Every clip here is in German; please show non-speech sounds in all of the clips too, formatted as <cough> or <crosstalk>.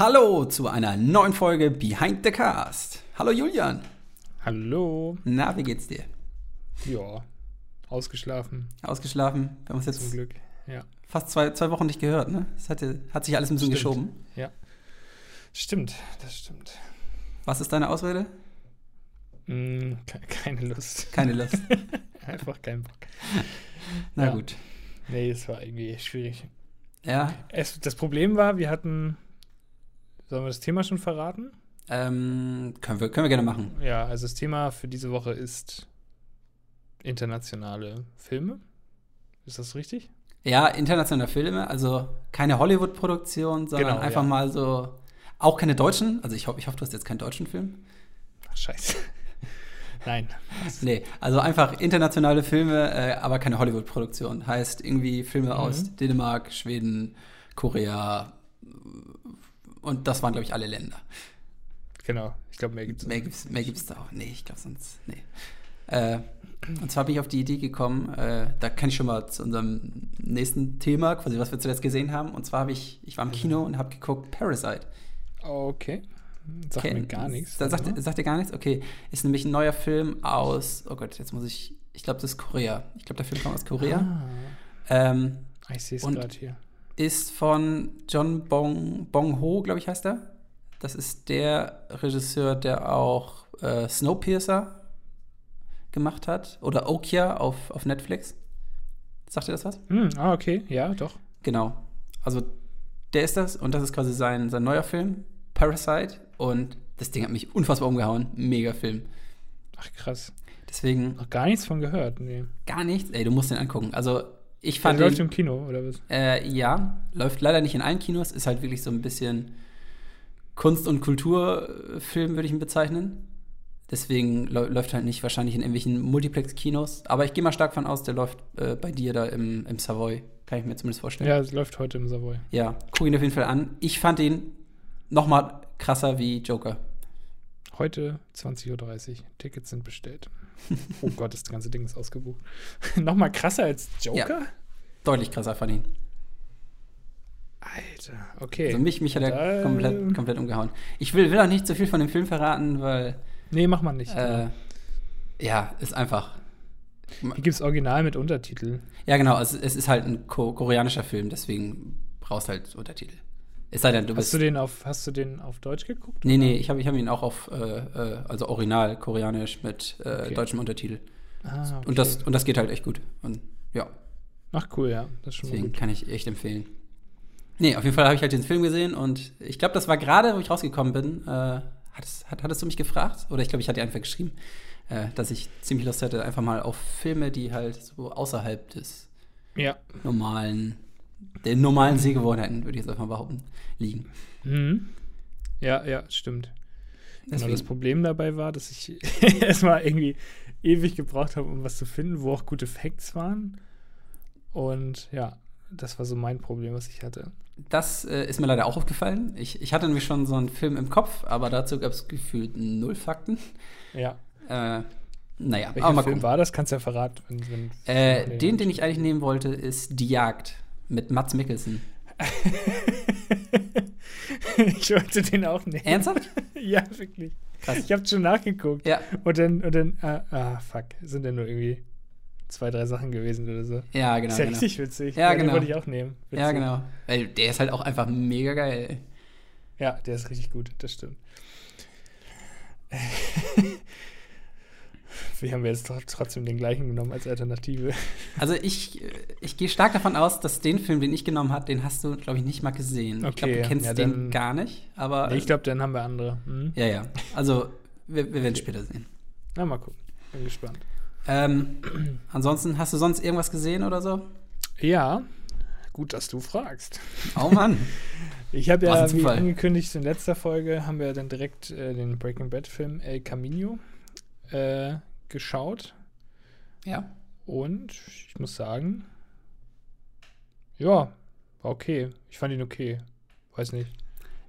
Hallo zu einer neuen Folge Behind the Cast. Hallo Julian. Hallo. Na, wie geht's dir? Ja, ausgeschlafen. Ausgeschlafen? Wir haben uns Zum jetzt Glück. Ja. fast zwei, zwei Wochen nicht gehört, ne? Es hat, hat sich alles ein bisschen Stimmt. geschoben. Ja. Stimmt, das stimmt. Was ist deine Ausrede? Mm, ke keine Lust. Keine Lust. <laughs> Einfach kein Bock. <laughs> Na Ja. gut. Nee, es war irgendwie schwierig. Ja, Es, das Problem war, wir hatten. Sollen wir das Thema schon verraten? ähm, können, wir, können wir gerne machen. Ja, also das Thema für diese Woche ist internationale Filme. Ist das richtig? Ja, internationale Filme, also keine Hollywood-Produktion, sondern Genau, einfach ja. mal so, auch keine deutschen. Also ich hoffe, ich hoffe, du hast jetzt keinen deutschen Film. Ach, scheiße. <laughs> Nein. Nee, also einfach internationale Filme, äh, aber keine Hollywood-Produktion. Heißt irgendwie Filme aus Mhm. Dänemark, Schweden, Korea und das waren, glaube ich, alle Länder. Genau. Ich glaube, mehr gibt es Mehr gibt's, mehr gibt's da auch. Nee, ich glaube sonst, nee. Äh, und zwar bin ich auf die Idee gekommen, äh, da kann ich schon mal zu unserem nächsten Thema, quasi was wir zuletzt gesehen haben. Und zwar habe ich, ich war im Kino und habe geguckt Parasite. Okay. Sagt mir Kennt- gar nichts. Da sagt, sagt dir gar nichts? Okay. Ist nämlich ein neuer Film aus, oh Gott, jetzt muss ich, ich glaube, das ist Korea. Ich glaube, der Film kommt aus Korea. Ähm, Ah, ich sehe es gerade hier. Ist von John Bong, Bong Ho, glaube ich, heißt er. Das ist der Regisseur, der auch äh, Snowpiercer gemacht hat. Oder Okja auf, auf Netflix. Sagt ihr das was? Hm, ah, okay. Ja, doch. Genau. Also, der ist das und das ist quasi sein, sein neuer Film, Parasite. Und das Ding hat mich unfassbar umgehauen. Mega Film. Ach, krass. Deswegen Noch gar nichts von gehört. Nee. gar nichts. Ey, du musst den angucken. Also, ich Der fand läuft den, im Kino, oder was? äh, ja, läuft leider nicht in allen Kinos. Ist halt wirklich so ein bisschen Kunst- und Kulturfilm, würde ich ihn bezeichnen. Deswegen läu- läuft halt nicht wahrscheinlich in irgendwelchen Multiplex-Kinos. Aber ich gehe mal stark von aus, der läuft äh, bei dir da im, im Savoy. Kann ich mir zumindest vorstellen. Ja, es läuft heute im Savoy. Ja, guck ihn auf jeden Fall an. Ich fand ihn noch mal krasser wie Joker. Heute 20.30 Uhr. Tickets sind bestellt. <laughs> oh Gott, das ganze Ding ist ausgebucht. <laughs> Nochmal krasser als Joker? Deutlich krasser fand ihn. Alter, okay. Also mich, mich hat er komplett, komplett umgehauen. Ich will, will auch nicht zu viel von dem Film verraten, weil Nee, mach mal nicht. äh, ja, ist einfach. Hier gibt es Original mit Untertitel. Ja, genau, es, es ist halt ein ko koreanischer Film, deswegen brauchst halt Untertitel. Es sei denn, du Hast bist. du, den auf, hast du den auf Deutsch geguckt? nee, nee, ich habe ich hab ihn auch auf, äh, äh, also original koreanisch mit äh, Okay. deutschem Untertitel. Ah, okay. Und, das, und das geht halt echt gut. Und ja, Ach, cool, ja. Das ist schon Deswegen gut. kann ich echt empfehlen. Nee, auf jeden Fall habe ich halt den Film gesehen und ich glaube, das war gerade, wo ich rausgekommen bin. Äh, hattest, hat, hattest du mich gefragt? Oder ich glaube, ich hatte einfach geschrieben, äh, dass ich ziemlich Lust hätte, einfach mal auf Filme, die halt so außerhalb des Ja. normalen, der normalen Sehgewohnheiten, würde ich jetzt einfach mal behaupten, liegen. Mhm. Ja, ja, stimmt. Genau, das Problem dabei war, dass ich <laughs> erstmal irgendwie ewig gebraucht habe, um was zu finden, wo auch gute Facts waren. Und ja, das war so mein Problem, was ich hatte. das äh, ist mir leider auch aufgefallen. Ich, ich hatte nämlich schon so einen Film im Kopf, aber dazu gab es gefühlt null Fakten. Ja. Äh, naja, Welcher aber mal Film gucken. war das? Kannst du ja verraten. Wenn, wenn Äh, den, den ich eigentlich nehmen wollte, ist Die Jagd mit Mats Mikkelsen. <laughs> ich wollte den auch nehmen. Ernsthaft? <laughs> ja, wirklich. Krass. Ich habe schon nachgeguckt. Ja, Und dann, und dann, ah, ah, fuck, sind ja nur irgendwie zwei, drei Sachen gewesen oder so. ja, genau. ist ja genau. richtig witzig. Ja, Den genau. wollte ich auch nehmen. Ja, Witzig. genau. Weil der ist halt auch einfach mega geil. Ja, der ist richtig gut, das stimmt. Wie haben wir jetzt tr- trotzdem den gleichen genommen als Alternative? Also ich, ich gehe stark davon aus, dass den Film, den ich genommen habe, den hast du, glaube ich, nicht mal gesehen. ich glaube, Okay, du kennst ja, den dann- gar nicht. Aber Nee, ich glaube, dann haben wir andere. Hm? ja, ja. Also wir, wir werden später sehen. Na, mal gucken. Bin gespannt. Ähm, <clears throat> ansonsten, hast du sonst irgendwas gesehen oder so? Ja, gut, dass du fragst. Oh Mann. <laughs> Ich habe ja, wie angekündigt, in letzter Folge haben wir dann direkt äh, den Breaking Bad-Film El Camino äh, geschaut. ja. Und ich muss sagen, ja, war okay. Ich fand ihn okay. Weiß nicht.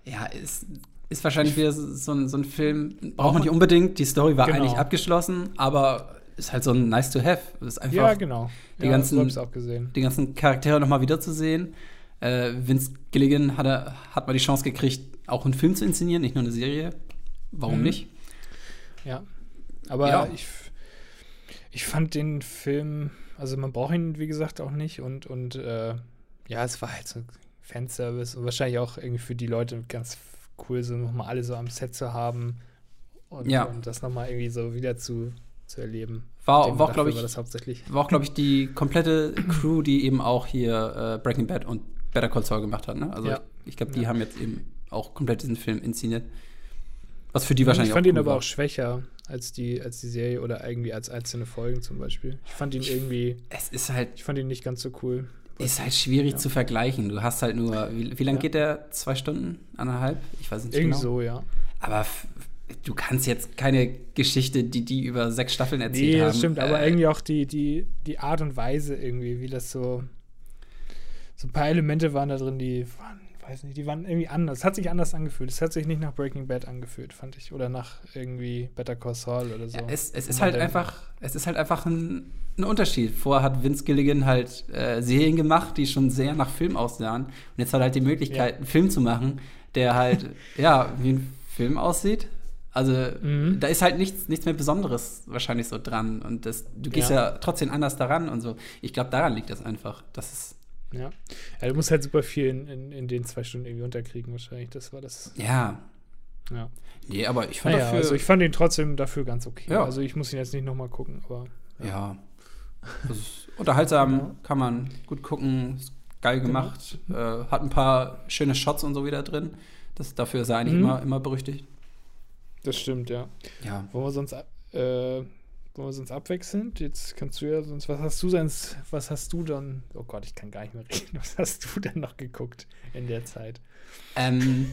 Ja, ist, ist wahrscheinlich wieder so, ein, so ein Film, braucht man nicht unbedingt. Die Story war Genau. eigentlich abgeschlossen, aber ist halt so ein nice to have. Ist einfach ja, genau. die ja, ganzen- so auch gesehen. die ganzen Charaktere nochmal wiederzusehen. Äh, Vince Gilligan hat, er, hat mal die Chance gekriegt, auch einen Film zu inszenieren, nicht nur eine Serie. Warum Mhm. nicht? Ja. Aber Ja. ich, ich fand den Film, also man braucht ihn, wie gesagt, auch nicht. Und, und äh, ja, es war halt so Fanservice und wahrscheinlich auch irgendwie für die Leute ganz cool, so nochmal alle so am Set zu haben und, Ja. und das nochmal irgendwie so wieder zu, zu erleben. War, war auch, glaube ich, war das hauptsächlich. war auch, glaube ich, die komplette Crew, die eben auch hier äh, Breaking Bad und Better Call Saul gemacht hat. Ne? Also Ja. ich, ich glaube, die Ja. haben jetzt eben auch komplett diesen Film inszeniert. Was für die wahrscheinlich ich fand auch ihn cool aber war. auch schwächer als die, als die Serie oder irgendwie als einzelne Folgen zum Beispiel. Ich fand ihn irgendwie, Es ist halt, ich fand ihn nicht ganz so cool. ist halt schwierig Ja. zu vergleichen. Du hast halt nur, wie, wie lange Ja. geht der? Zwei Stunden? Anderthalb? Ich weiß nicht Irgendwie genau. so, ja. Aber du kannst jetzt keine Geschichte, die die über sechs Staffeln erzählt Nee, haben. das stimmt, aber äh, irgendwie auch die, die, die Art und Weise irgendwie, wie das so. So ein paar Elemente waren da drin, die waren, weiß nicht, die waren irgendwie anders. Es hat sich anders angefühlt. Es hat sich nicht nach Breaking Bad angefühlt, fand ich. Oder nach irgendwie Better Call Saul oder so. Ja, es, es ist halt einfach, es ist halt einfach ein, ein Unterschied. Vorher hat Vince Gilligan halt äh, Serien gemacht, die schon sehr nach Film aussahen. Und jetzt hat er halt die Möglichkeit, Ja. einen Film zu machen, der halt, <laughs> ja, wie ein Film aussieht. Also Mhm. da ist halt nichts, nichts mehr Besonderes wahrscheinlich so dran. Und das, du gehst ja. Ja. trotzdem anders daran und so. Ich glaube, daran liegt das einfach. Das ist, Ja. ja. Du musst halt super viel in, in, in den zwei Stunden irgendwie unterkriegen, wahrscheinlich. Das war das. ja. Ja. Nee, aber ich fand Naja, dafür. also ich fand ihn trotzdem dafür ganz okay. Ja. Also ich muss ihn jetzt nicht nochmal gucken, aber. Ja. Das ist unterhaltsam, Genau. kann man gut gucken, ist geil Genau. gemacht, äh, hat ein paar schöne Shots und so wieder drin. Das, dafür ist er eigentlich Mhm. immer, immer berüchtigt. Das stimmt, ja. Ja. Wollen wir sonst, äh, wollen wir sonst abwechselnd? Jetzt kannst du ja sonst, was hast du sonst, was hast du dann, oh Gott, ich kann gar nicht mehr reden, <laughs> was hast du denn noch geguckt in der Zeit? Ähm,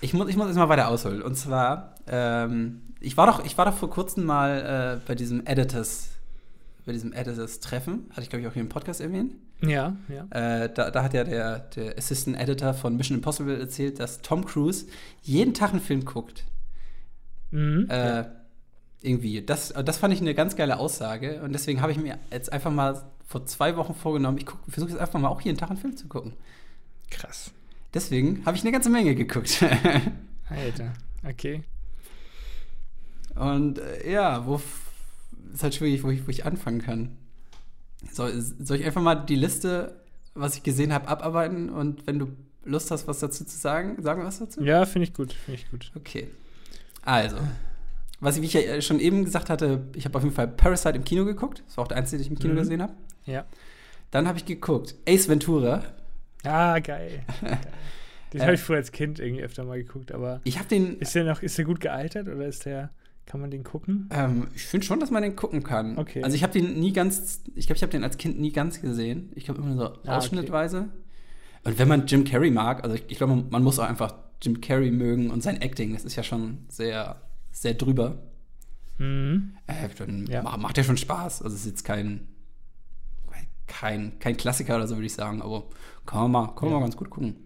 ich, muss, ich muss jetzt mal weiter ausholen. Und zwar, ähm, ich, war doch, ich war doch vor kurzem mal äh, bei diesem Editors, bei diesem Editors-Treffen, hatte ich glaube ich auch hier im Podcast erwähnt. Ja, ja. Äh, da, da hat ja der, der Assistant Editor von Mission Impossible erzählt, dass Tom Cruise jeden Tag einen Film guckt. Mhm. Äh, irgendwie. Das, das fand ich eine ganz geile Aussage. Und deswegen habe ich mir jetzt einfach mal vor zwei Wochen vorgenommen, ich versuche jetzt einfach mal auch jeden Tag einen Film zu gucken. Krass. Deswegen habe ich eine ganze Menge geguckt. <laughs> Alter, okay. Und äh, ja, wo ist halt schwierig, wo ich, wo ich anfangen kann. Soll, soll ich einfach mal die Liste, was ich gesehen habe, abarbeiten und wenn du Lust hast, was dazu zu sagen, sagen wir was dazu? Ja, finde ich gut, finde ich gut. Okay. Also, was ich, wie ich ja schon eben gesagt hatte, ich habe auf jeden Fall Parasite im Kino geguckt. Das war auch der einzige, den ich im Kino Mhm. gesehen habe. Ja. Dann habe ich geguckt Ace Ventura. Ah, geil. geil. <laughs> Den Äh. habe ich früher als Kind irgendwie öfter mal geguckt, aber Ich habe den, ist der noch, ist der gut gealtert oder ist der, kann man den gucken? ähm, ich finde schon, dass man den gucken kann. Okay. Also ich habe den nie ganz, ich glaube, ich habe den als Kind nie ganz gesehen. Ich glaube immer so Ah, okay. ausschnittweise. Und wenn man Jim Carrey mag, also ich, ich glaube, man, man muss auch einfach Jim Carrey mögen und sein Acting, das ist ja schon sehr, sehr drüber. Mhm. Äh, dann Ja. ma- macht ja schon Spaß. Also es ist jetzt kein, kein, kein Klassiker oder so, würde ich sagen, aber kann man mal, kann man Ja. mal ganz gut gucken.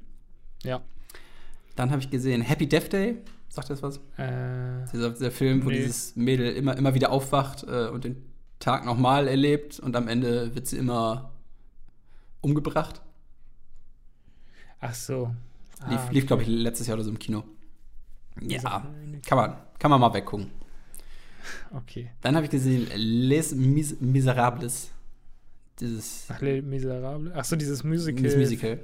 Ja. Dann habe ich gesehen Happy Death Day. Sagt das was? Äh, Dieser, dieser Film, wo Nee. dieses Mädel immer, immer wieder aufwacht äh, und den Tag nochmal erlebt und am Ende wird sie immer umgebracht. ach so. Lief, Ah, lief glaube ich, letztes Jahr oder so im Kino. Ja, kann man, kann man mal weggucken. Okay. Dann habe ich gesehen Les Mis Miserables. Dieses Ach, Les Miserables. Ach so, dieses Musical. Dieses Musical.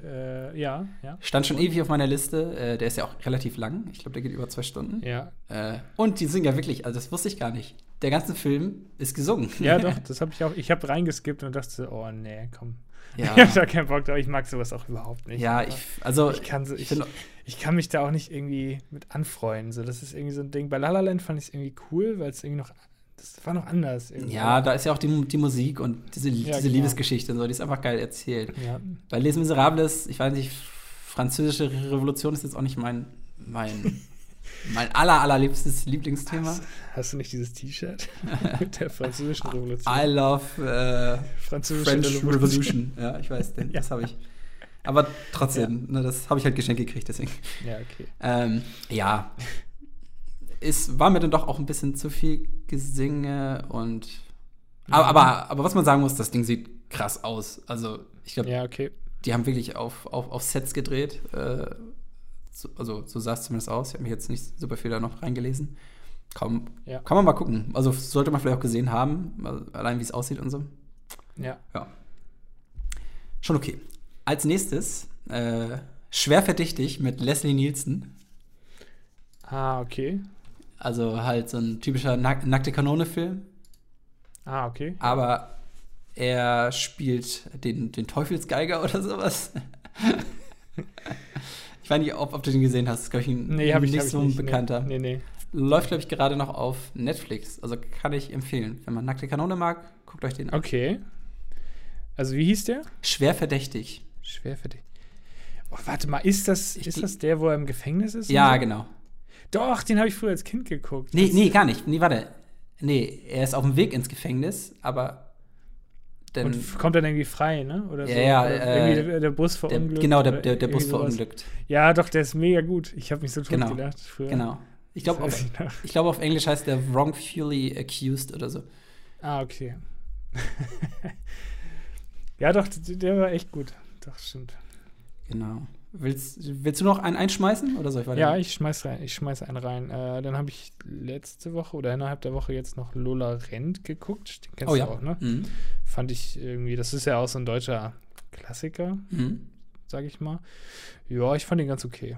Äh, ja, ja. stand schon ewig auf meiner Liste. Äh, der ist ja auch relativ lang. Ich glaube, der geht über zwei Stunden. Ja, Äh, und die singen ja wirklich, also das wusste ich gar nicht. Der ganze Film ist gesungen. ja <laughs> doch, das habe ich auch. Ich habe reingeskippt und dachte, oh nee, komm. <laughs> ja. Ich habe da keinen Bock drauf. Ich mag sowas auch überhaupt nicht. ja, ich, also ich kann so, ich ich, ich kann mich da auch nicht irgendwie mit anfreuen. So, das ist irgendwie so ein Ding. Bei La La Land fand ich es irgendwie cool, weil es irgendwie noch, das war noch anders. Irgendwie. ja, da ist ja auch die, die Musik und diese, Ja, diese genau. Liebesgeschichte und so, die ist einfach geil erzählt. Ja, Bei Les Miserables, ich weiß nicht, französische Revolution ist jetzt auch nicht mein, mein, <laughs> mein aller, allerliebstes Lieblingsthema. Hast, hast du nicht dieses T-Shirt <laughs> mit der französischen Revolution? I love äh, Französische French Revolution. Ja, ich weiß, denn, Ja. das habe ich. Aber trotzdem, ne, das habe ich halt geschenkt gekriegt, deswegen. Ja, okay. Ähm, ja. Es war mir dann doch auch ein bisschen zu viel Gesinge und. Aber, Mhm. aber, aber was man sagen muss, das Ding sieht krass aus. Also, ich glaube, Ja, okay. die haben wirklich auf, auf, auf Sets gedreht. Äh, so, also so sah es zumindest aus. Ich habe mich jetzt nicht super viel da noch reingelesen. Kaum, Ja. Kann man mal gucken. Also sollte man vielleicht auch gesehen haben, also allein wie es aussieht und so. Ja. Ja. Schon okay. Als nächstes, äh, schwer verdächtig mit Leslie Nielsen. Ah, okay. Also halt so ein typischer Nack nackte Kanone-Film. Ah, okay. Aber er spielt den, den Teufelsgeiger oder sowas. <laughs> ich weiß nicht, ob, ob du den gesehen hast. Das ist, glaube ich, ein Nee, ich nicht so ein bekannter. Nee, nee. Läuft, glaube ich, gerade noch auf Netflix. Also kann ich empfehlen. Wenn man nackte Kanone mag, guckt euch den an. Okay. Also, wie hieß der? Schwer verdächtig. Schwer dich. Oh, warte mal, ist das, Ich ist das der, wo er im Gefängnis ist? Ja, so? genau. Doch, den habe ich früher als Kind geguckt. Nee, Das- nee, gar nicht. Nee, warte. Nee, er ist auf dem Weg ins Gefängnis, aber dann. Und kommt dann irgendwie frei, ne? Oder Ja, so. ja, Oder äh, der, der Bus der, verunglückt. genau, der, der, der Bus verunglückt. Ja, doch, der ist mega gut. Ich habe mich so tot Genau. gelacht früher. Genau. Ich glaube, auf, ich glaub, auf Englisch heißt der Wrongfully Accused oder so. Ah, okay. <laughs> ja, doch, der war echt gut. Doch, stimmt. Genau. Willst, willst du noch einen einschmeißen oder soll ich weiter? Ja, ich schmeiß rein, ich schmeiß einen rein. Äh, dann habe ich letzte Woche oder innerhalb der Woche jetzt noch Lola Rent geguckt. Den kennst oh du ja. auch, ne? Mhm. Fand ich irgendwie, das ist ja auch so ein deutscher Klassiker, Mhm. sag ich mal. Ja, ich fand ihn ganz okay.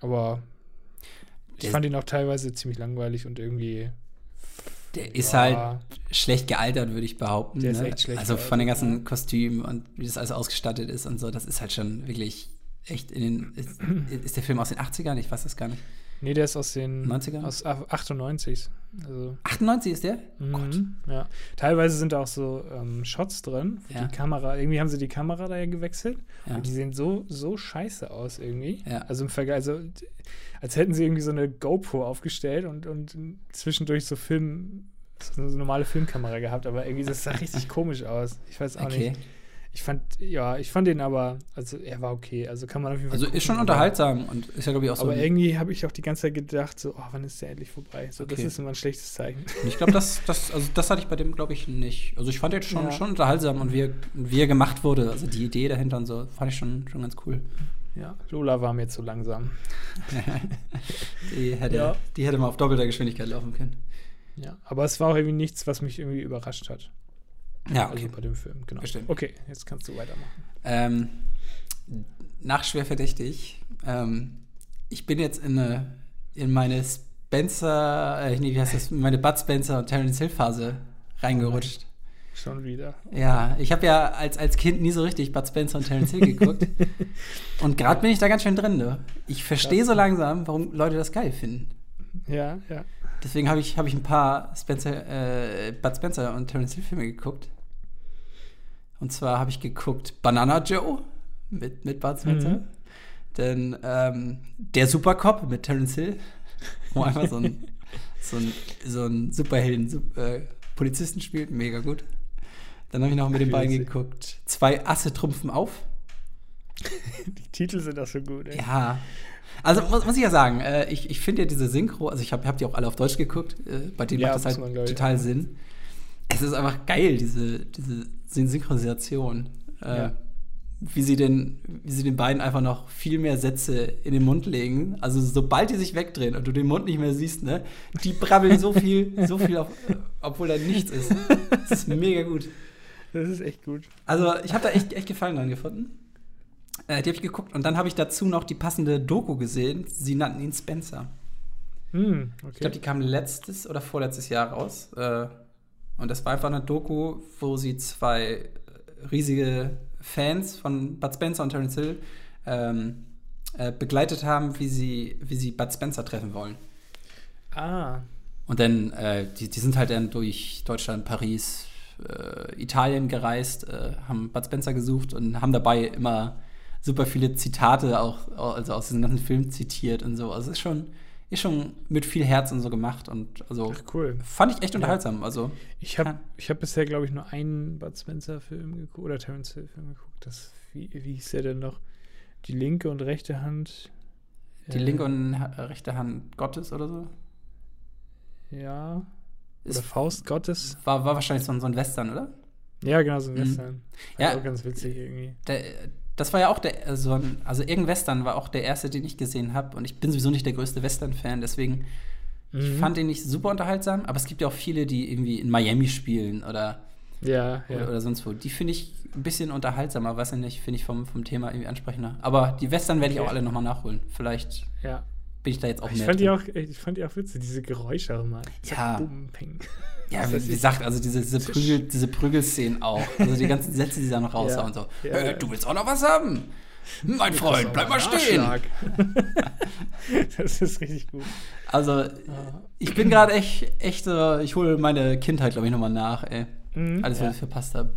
Aber ich Der- fand ihn auch teilweise ziemlich langweilig und irgendwie. Der ist ja, halt schlecht gealtert, würde ich behaupten. Der ist ne? echt schlecht Also von den ganzen. Kostümen und wie das alles ausgestattet ist und so, das ist halt schon wirklich echt in den. Ist, ist der Film aus den 80ern? Ich weiß das gar nicht. Nee, der ist aus den 90ern? aus 98. Also 98 ist der? Mhm, ja. Teilweise sind da auch so ähm, Shots drin. Ja. Die Kamera, irgendwie haben sie die Kamera da ja gewechselt. Ja. Und die sehen so, so scheiße aus irgendwie. Ja. Also im Vergleich, also als hätten sie irgendwie so eine GoPro aufgestellt und, und zwischendurch so Film, so eine normale Filmkamera gehabt, aber irgendwie das sah richtig komisch aus. Ich weiß auch Okay. nicht. Ich fand, ja, ich fand den aber, also er war okay. Also kann man auf jeden Fall. Also gucken, ist schon aber- unterhaltsam und ist ja, glaube ich, auch so. Aber irgendwie habe ich auch die ganze Zeit gedacht, so, oh, wann ist der endlich vorbei? So, das Okay. ist immer ein schlechtes Zeichen. Ich glaube, das, das, also das hatte ich bei dem, glaube ich, nicht. Also ich fand den schon, Ja. schon unterhaltsam und wie, er- wie er gemacht wurde, also die Idee dahinter und so, fand ich schon, schon ganz cool. Ja, Lola war mir zu langsam. <laughs> Die hätte, Ja. die hätte mal auf doppelter Geschwindigkeit laufen können. Ja, aber es war auch irgendwie nichts, was mich irgendwie überrascht hat. Ja, Also okay. bei dem Film, genau. Verständlich. Okay, jetzt kannst du weitermachen. Ähm, nach schwer verdächtig. Ähm, ich bin jetzt in, eine, in meine Spencer, äh, nee, wie heißt das, meine Bud Spencer und Terence Hill Phase reingerutscht. Schon wieder. Ja, ich habe ja als, als Kind nie so richtig Bud Spencer und Terence Hill geguckt. <laughs> und gerade bin ich da ganz schön drin. Ne? Ich verstehe so langsam, warum Leute das geil finden. Ja, ja. Deswegen habe ich, hab ich ein paar Spencer, äh, Bud Spencer und Terence Hill Filme geguckt. Und zwar habe ich geguckt Banana Joe mit, mit Bud Spencer. Mhm. Dann ähm, Der Supercop mit Terence Hill, wo einfach so ein, <laughs> so ein, so ein Superhelden Sup- äh, Polizisten spielt. Mega gut. Dann habe ich noch mit den beiden geguckt. Zwei Asse trumpfen auf. Die Titel sind auch so gut, ey. Ja. Also muss, muss ich ja sagen, äh, ich, ich finde ja diese Synchro, also ich habe hab die auch alle auf Deutsch geguckt, äh, bei denen Ja, macht das halt man, ich, total auch. Sinn. Es ist einfach geil, diese, diese Synchronisation. Äh, Ja. Wie sie, den, wie sie den beiden einfach noch viel mehr Sätze in den Mund legen. Also sobald die sich wegdrehen und du den Mund nicht mehr siehst, ne, die brabbeln so viel, so viel, auf, äh, obwohl da nichts ist. Das ist mega gut. Das ist echt gut. Also, ich habe da echt, echt Gefallen dran gefunden. Äh, die habe ich geguckt und dann habe ich dazu noch die passende Doku gesehen. Sie nannten ihn Spencer. Hm, okay. Ich glaube, die kam letztes oder vorletztes Jahr raus. Äh, und das war einfach eine Doku, wo sie zwei riesige Fans von Bud Spencer und Terence Hill ähm, äh, begleitet haben, wie sie, wie sie Bud Spencer treffen wollen. ah, Und dann, äh, die, die sind halt dann durch Deutschland, Paris, äh, Italien gereist, äh, haben Bud Spencer gesucht und haben dabei immer super viele Zitate auch, also aus diesem ganzen Film zitiert und so. Also es ist schon, ist schon mit viel Herz und so gemacht und also ach cool. fand ich echt Ja. unterhaltsam. Also Ich habe Ja. ich hab bisher, glaube ich, nur einen Bud Spencer-Film geguckt oder Terence Hill-Film geguckt. Das, wie, wie hieß der denn noch? Die linke und rechte Hand. die Äh, linke und rechte Hand Gottes oder so. Ja. Oder Ist, Faust Gottes. war, war wahrscheinlich so ein, so ein Western, oder? Ja, genau, so ein Mhm. Western. Ja. Ja. Auch ganz witzig irgendwie. Der, das war ja auch der, also, ein- also irgendein Western war auch der erste, den ich gesehen habe. Und ich bin sowieso nicht der größte Western-Fan, deswegen ich Mhm. fand den nicht super unterhaltsam. Aber es gibt ja auch viele, die irgendwie in Miami spielen oder, Ja, ja. oder, oder sonst wo. Die finde ich ein bisschen unterhaltsamer, weiß ich nicht, finde ich vom, vom Thema irgendwie ansprechender. Aber die Western werde ich auch alle nochmal nachholen. Vielleicht ja. bin ich da jetzt auch Ich mehr fand, die drin. auch, ich fand die auch witzig, diese Geräusche auch mal. Ja. Bum, ping. Ja, Das wie gesagt, also diese, diese, Prügel, diese Prügelszenen auch. Also die ganzen Sätze, die da noch raushauen. So, Ja. "Äh, du willst auch noch was haben? Mein Freund, bleib mal stehen. <laughs> Das ist richtig gut. Also, ich bin gerade echt, echt so, ich hole meine Kindheit, glaube ich, nochmal nach, ey. Mhm, Alles, was ja. ich verpasst habe.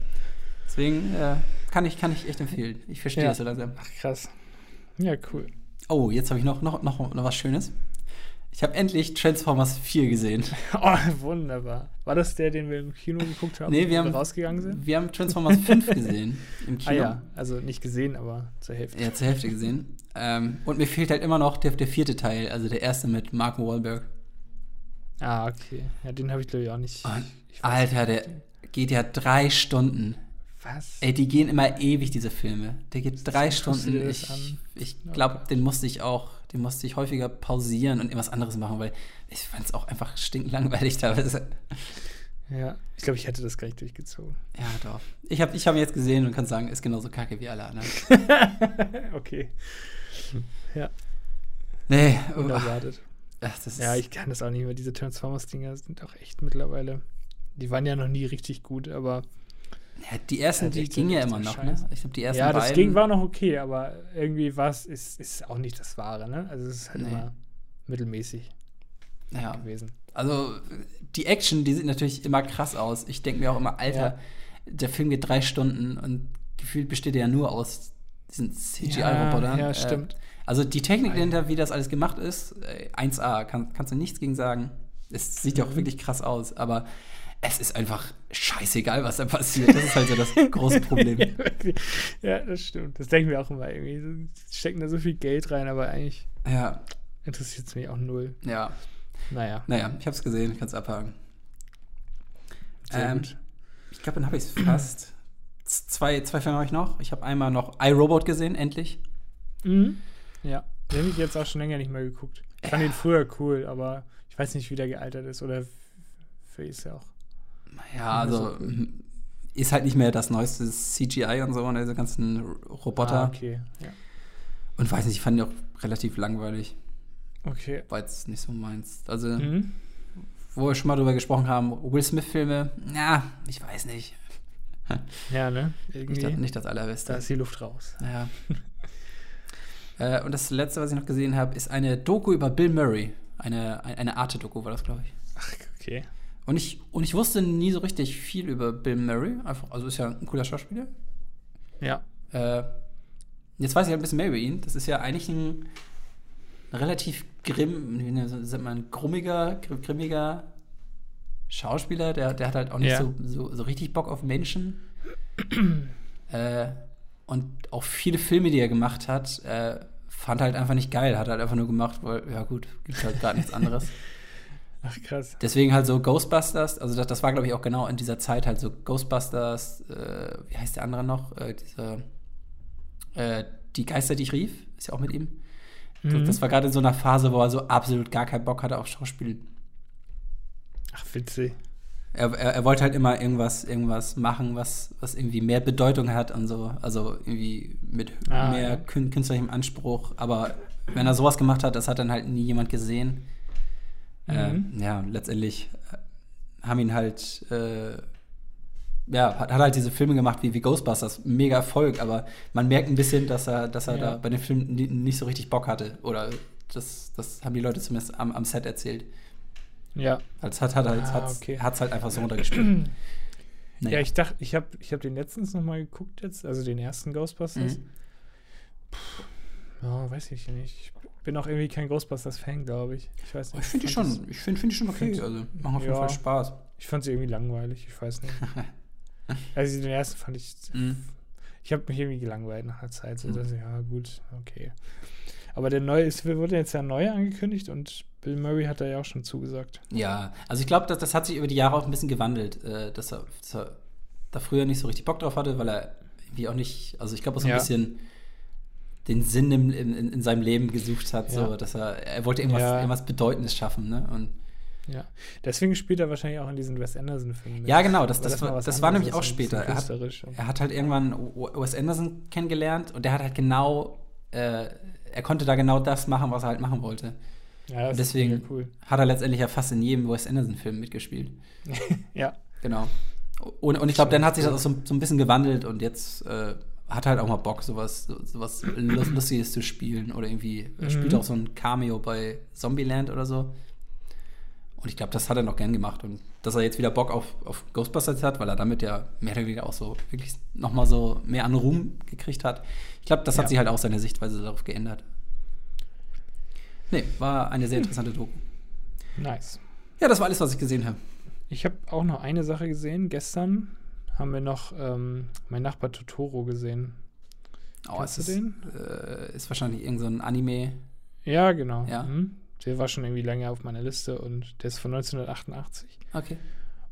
Deswegen äh, kann, ich, kann ich echt empfehlen. Ich verstehe Ja. das so langsam. Ach, krass. Ja, cool. Oh, jetzt habe ich noch, noch, noch, noch was Schönes. Ich habe endlich Transformers 4 gesehen. <laughs> Oh, wunderbar. War das der, den wir im Kino geguckt haben, Nee, wir haben- rausgegangen sind? Wir haben Transformers 5 gesehen im <laughs> Kino. Ah ja, also nicht gesehen, aber zur Hälfte. Ja, zur Hälfte gesehen. Ähm, und mir fehlt halt immer noch der, der vierte Teil, also der erste mit Mark Wahlberg. Ah, okay. Ja, den habe ich glaube ich auch nicht. Und, ich Alter, nicht. der geht ja drei Stunden. Was? Ey, die gehen immer ewig, diese Filme. Der geht drei Stunden. Ich, ich glaube, den musste ich auch, den musste ich häufiger pausieren und irgendwas anderes machen, weil ich fand es auch einfach stinklangweilig teilweise. Ja, ich glaube, ich hätte das gar nicht durchgezogen. Ja, doch. Ich habe ich hab ihn jetzt gesehen und kann sagen, ist genauso kacke wie alle anderen. <laughs> okay. Ja, Nee, oh, unerwartet. ach, das ist, Ja, ich kann das auch nicht mehr. Diese Transformers-Dinger sind auch echt mittlerweile. Die waren ja noch nie richtig gut, aber. Ja, die ersten, Halt die gingen ja immer noch, Scheiß. ne? Ich glaube, die ersten ja, das beiden, ging, war noch okay, aber irgendwie war es, ist, ist auch nicht das Wahre, ne? Also es ist halt Nee. immer mittelmäßig ja. gewesen. Also die Action, die sieht natürlich immer krass aus. Ich denke mir auch immer, Alter, Ja. der Film geht drei Stunden und gefühlt besteht er ja nur aus diesen CGI-Robotern. Ja, ja, Äh, stimmt. also die Technik dahinter, wie das alles gemacht ist, äh, 1A, kann, kannst du nichts gegen sagen. Es sieht ja auch Mhm. wirklich krass aus, aber es ist einfach scheißegal, was da passiert. Das ist halt so das große <laughs> Problem. ja, das stimmt. Das denken wir auch immer irgendwie. Sie stecken da so viel Geld rein, aber eigentlich Ja, interessiert es mich auch null. ja. Naja, Naja, ich hab's gesehen, kannst abhaken. sehr Ähm, gut. Ich glaube, dann habe ich es fast. Zwei, zwei Filme habe ich noch. Ich habe einmal noch iRobot gesehen, endlich. Mhm. Ja, den habe ich jetzt auch schon länger nicht mehr geguckt. Ich fand Ja. ihn früher cool, aber ich weiß nicht, wie der gealtert ist oder für ist ja auch. Ja, also m, <laughs> ist halt nicht mehr das neueste CGI und so und diese ganzen Roboter. Ah, okay. Ja. Und weiß nicht, ich fand ihn auch relativ langweilig. Okay. War jetzt nicht so meins. Also, Mhm. wo wir schon mal drüber gesprochen haben, Will Smith-Filme, na, ich weiß nicht. <laughs> Ja, ne? Nicht, Irgendwie. das, nicht das Allerbeste. da ist die Luft raus. Ja. <laughs> äh, und das letzte, was ich noch gesehen habe, ist eine Doku über Bill Murray. Eine, ein- eine Arte-Doku war das, glaube ich. Ach, okay. Und ich, und ich wusste nie so richtig viel über Bill Murray. Einfach, also ist ja ein cooler Schauspieler. Ja. Äh, jetzt weiß ich ein bisschen mehr über ihn. Das ist ja eigentlich ein, relativ grimm, wie sagt man, grummiger, gr- grimmiger Schauspieler. Der, der hat halt auch nicht Ja. so, so, so richtig Bock auf Menschen. <clears throat> äh, und auch viele Filme, die er gemacht hat, äh, fand halt einfach nicht geil. Hat halt einfach nur gemacht, weil, ja gut, gibt halt gerade nichts anderes. <laughs> Ach, krass. Deswegen halt so Ghostbusters, also das, das war, glaube ich, auch genau in dieser Zeit halt so Ghostbusters, äh, wie heißt der andere noch? Äh, diese, äh, die Geister, die ich rief, ist ja auch mit ihm. Das, Mhm. das war gerade in so einer Phase, wo er so absolut gar keinen Bock hatte auf Schauspiel. Ach, witzig. Er, er, er wollte halt immer irgendwas, irgendwas machen, was, was irgendwie mehr Bedeutung hat und so. Also irgendwie mit Ah, mehr ja. kün künstlerischem Anspruch. Aber wenn er sowas gemacht hat, das hat dann halt nie jemand gesehen. Mhm. Äh, ja, letztendlich äh, haben ihn halt, äh, ja, hat, halt diese Filme gemacht wie, wie Ghostbusters, mega Erfolg, aber man merkt ein bisschen, dass er, dass er Ja. da bei den Filmen ni- nicht so richtig Bock hatte. Oder das, das haben die Leute zumindest am, am Set erzählt. Ja. Also hat, hat, halt, Ah, hat's, okay. hat's halt einfach so runtergespielt. <clears throat> Naja. Ja, ich dachte, ich habe ich hab den letztens noch mal geguckt jetzt, also den ersten Ghostbusters. Mhm. Ja, weiß ich nicht. Bin auch irgendwie kein Ghostbusters-Fan, glaube ich. Ich weiß nicht. Ich finde die schon, ich finde find die schon okay. find's- Also machen auf jeden Ja. Fall Spaß. Ich fand sie irgendwie langweilig, ich weiß nicht. <laughs> also den ersten fand ich. Mhm. Ich habe mich irgendwie gelangweilt nach der Zeit. So, Mhm. dass ich, ja, gut, okay. Aber der neue ist, wurde jetzt ja neu angekündigt und Bill Murray hat da ja auch schon zugesagt. Ja, also ich glaube, das, das hat sich über die Jahre auch ein bisschen gewandelt, äh, dass, er, dass er da früher nicht so richtig Bock drauf hatte, weil er irgendwie auch nicht, also ich glaube auch so ein Ja. bisschen den Sinn in, in, in seinem Leben gesucht hat, so, Ja. dass er, er wollte irgendwas, Ja. irgendwas Bedeutendes schaffen, ne? Und Ja. Deswegen spielt er wahrscheinlich auch in diesen Wes Anderson-Filmen. Ja, genau, das- Aber das war- das war nämlich auch so später. Er hat- er hat halt irgendwann Wes Anderson kennengelernt und der hat halt genau, äh, er konnte da genau das machen, was er halt machen wollte. ja, das und deswegen- ist cool. Hat er letztendlich ja fast in jedem Wes Anderson-Film mitgespielt. <laughs> Ja. Genau. Und, und ich glaube, dann hat sich das auch so, so ein bisschen gewandelt und jetzt äh, hat halt auch mal Bock, sowas, so- sowas Lus- <clears throat> Lustiges zu spielen oder irgendwie spielt Mhm. auch so ein Cameo bei Zombieland oder so. Und ich glaube, das hat er noch gern gemacht. Und dass er jetzt wieder Bock auf, auf Ghostbusters hat, weil er damit ja mehr oder weniger auch so wirklich nochmal so mehr an Ruhm gekriegt hat. Ich glaube, das hat Ja. sich halt auch seine Sichtweise darauf geändert. Nee, war eine sehr interessante Doku. Nice. Ja, das war alles, was ich gesehen habe. Ich habe auch noch eine Sache gesehen. Gestern haben wir noch ähm, mein Nachbar Totoro gesehen. Oh, Kennst du den? Ist, äh, ist wahrscheinlich irgend so ein Anime. Ja, genau. Ja. Mhm. Der war schon irgendwie länger auf meiner Liste und der ist von 1988 Okay.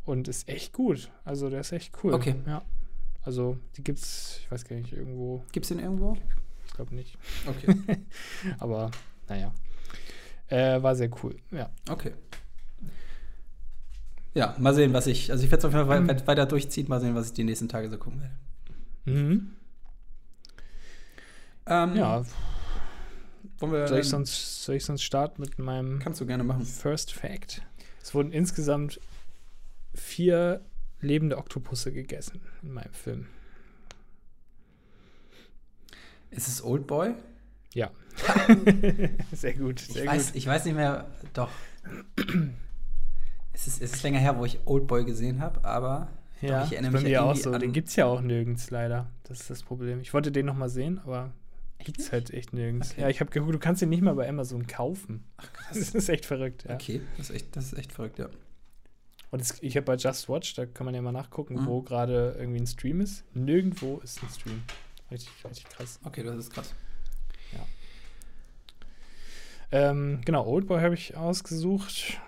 und ist echt gut. Also der ist echt cool. Okay. Ja. Also die gibt's, ich weiß gar nicht, irgendwo, Gibt's den irgendwo? ich glaube nicht. Okay. <laughs> Aber naja. Äh, war sehr cool. Ja. Okay. Ja, mal sehen, was ich. Also ich werde es auf jeden Fall Mhm. weit- weiter durchziehen, mal sehen, was ich die nächsten Tage so gucken werde. Mhm. Ähm, Ja. Soll ich sonst, soll ich sonst starten mit meinem Kannst du gerne machen. First Fact? Es wurden insgesamt vier lebende Oktopusse gegessen in meinem Film. Ist es Old Boy? Ja. <laughs> sehr gut, Ich sehr weiß, gut. ich weiß nicht mehr. Doch. Es, ist, es ist länger her, wo ich Old Boy gesehen habe, aber Ja, ich erinnere ist bei mich mir auch so. an- Den gibt es ja auch nirgends leider. Das ist das Problem. Ich wollte den noch mal sehen, aber gibt's nicht? halt echt nirgends. Okay. Ja, ich habe geguckt, du kannst den nicht mal bei Amazon kaufen. <laughs> Das ist echt verrückt, ja. Okay, das ist echt, das ist echt verrückt, ja. Und es, ich habe bei Just Watch, da kann man ja mal nachgucken, Mhm. wo gerade irgendwie ein Stream ist. Nirgendwo ist ein Stream. Richtig, richtig krass. Okay, das ist krass. Ähm, genau, Oldboy habe ich ausgesucht,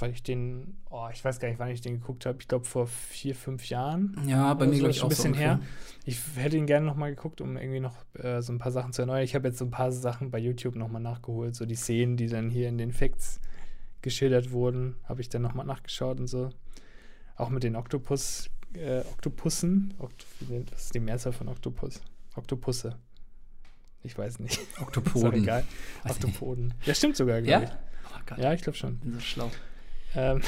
weil ich den, oh, ich weiß gar nicht, wann ich den geguckt habe. Ich glaube vor vier, fünf Jahren. Ja, bei mir so, glaube ist ich schon auch ein bisschen so her. Ich hätte ihn gerne noch mal geguckt, um irgendwie noch äh, so ein paar Sachen zu erneuern. Ich habe jetzt so ein paar Sachen bei YouTube noch mal nachgeholt, so die Szenen, die dann hier in den Facts geschildert wurden, habe ich dann noch mal nachgeschaut und so. Auch mit den Oktopus, äh, Oktopussen. Okt was ist die Mehrzahl von Oktopus? Oktopusse. Ich weiß nicht. <laughs> Ist Oktopoden. egal. Weiß ich nicht. Oktopoden. Ja, stimmt sogar, Ja? glaube Oh Gott, ich. Ja, ich glaube schon. bin so schlau. Ähm,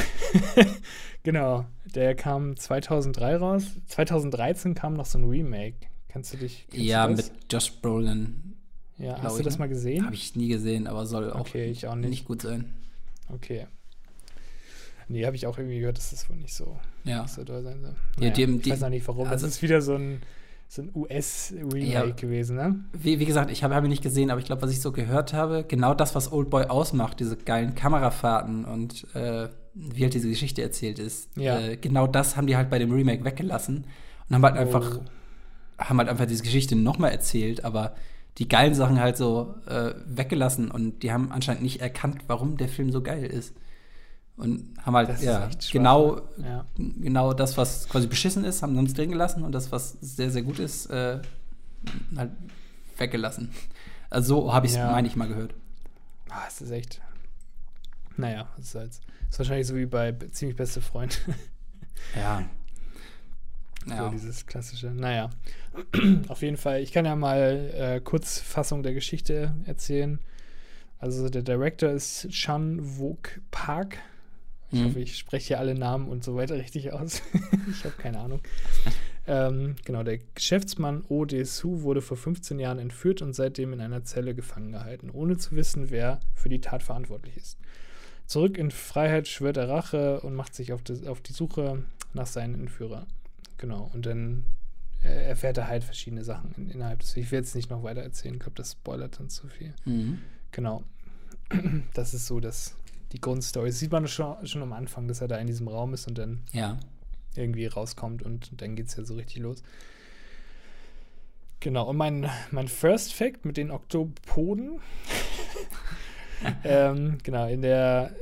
<laughs> genau, der kam 2003 raus. 2013 kam noch so ein Remake. Kannst du dich. kennst Ja, du mit Josh Brolin. Ja, hast du ich, das ne? mal gesehen? Habe ich nie gesehen, aber soll auch Okay, ich auch nicht. nicht gut sein. Okay. Nee, habe ich auch irgendwie gehört, dass das wohl nicht so, Ja. nicht so doll sein soll. Naja, die- ich die- weiß noch nicht warum. also- das ist wieder so ein, so ein US-Remake Ja. gewesen, ne? Wie, wie gesagt, ich habe hab ihn nicht gesehen, aber ich glaube, was ich so gehört habe, genau das, was Oldboy ausmacht, diese geilen Kamerafahrten und äh, wie halt diese Geschichte erzählt ist, Ja. äh, genau das haben die halt bei dem Remake weggelassen und haben halt einfach, Oh. haben halt einfach diese Geschichte nochmal erzählt, aber die geilen Sachen halt so äh, weggelassen und die haben anscheinend nicht erkannt, warum der Film so geil ist. Und haben halt, ja, genau, ne? Ja. genau das, was quasi beschissen ist, haben sie uns drin gelassen und das, was sehr, sehr gut ist, äh, halt weggelassen. Also so habe ich es, Ja. meine ich, mal gehört. Ah, es ist echt. Naja, es ist, halt, ist wahrscheinlich so wie bei Be- ziemlich beste Freund. <laughs> Ja. So Ja. dieses klassische. Naja. <clears throat> Auf jeden Fall, ich kann ja mal äh, Kurzfassung der Geschichte erzählen. Also der Director ist Chan Wook Park. Ich Mhm. hoffe, ich spreche hier alle Namen und so weiter richtig aus. <laughs> ich habe keine Ahnung. Ähm, genau, der Geschäftsmann Oh Dae-soo wurde vor 15 Jahren entführt und seitdem in einer Zelle gefangen gehalten, ohne zu wissen, wer für die Tat verantwortlich ist. Zurück in Freiheit schwört er Rache und macht sich auf die, auf die Suche nach seinen Entführer. Genau, und dann äh, erfährt er halt verschiedene Sachen in, innerhalb des. Ich will jetzt nicht noch weiter erzählen, ich glaube, das spoilert dann zu viel. Mhm. Genau. <clears throat> Das ist so das, die Grundstory. Das sieht man schon, schon am Anfang, dass er da in diesem Raum ist und dann Ja. irgendwie rauskommt und dann geht es ja so richtig los. Genau, und mein, mein First Fact mit den Oktopoden. <laughs> ähm, genau, in der,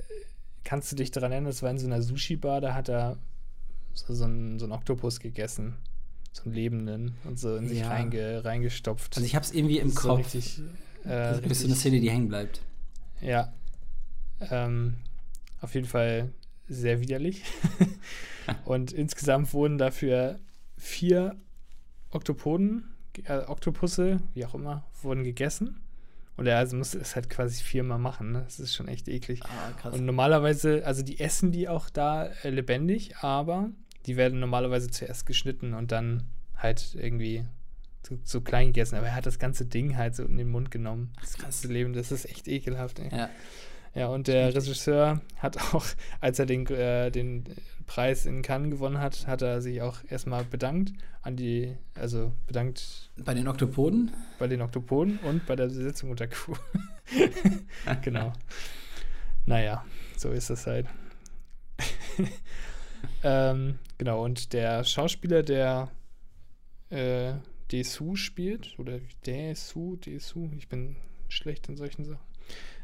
kannst du dich daran erinnern, das war in so einer Sushi-Bar, da hat er so, so, einen, so einen Oktopus gegessen. so einen Lebenden und so in sich Ja. reinge, reingestopft. Also ich habe es irgendwie im ist so Kopf. richtig, äh, das ist richtig so eine Szene, die hängen bleibt. Ja. Ähm, auf jeden Fall sehr widerlich. <laughs> und insgesamt wurden dafür vier Oktopoden, äh, Oktopusse, wie auch immer, wurden gegessen. Und er also musste es halt quasi viermal machen. Ne? Das ist schon echt eklig. Ah. Und normalerweise, also die essen die auch da äh, lebendig, aber die werden normalerweise zuerst geschnitten und dann halt irgendwie so, so klein gegessen. Aber er hat das ganze Ding halt so in den Mund genommen. Das ganze Leben, das ist echt ekelhaft, ey. ja. Ja, und der Regisseur hat auch, <laughs> als er den, äh, den Preis in Cannes gewonnen hat, hat er sich auch erstmal bedankt an die, also bedankt Bei den Oktopoden? bei den Oktopoden und bei der Besetzung und der Crew. <laughs> genau. <laughs> Naja, so ist das halt. ähm, genau, und der Schauspieler, der äh, Desu spielt, oder Desu, Desu, ich bin schlecht in solchen Sachen.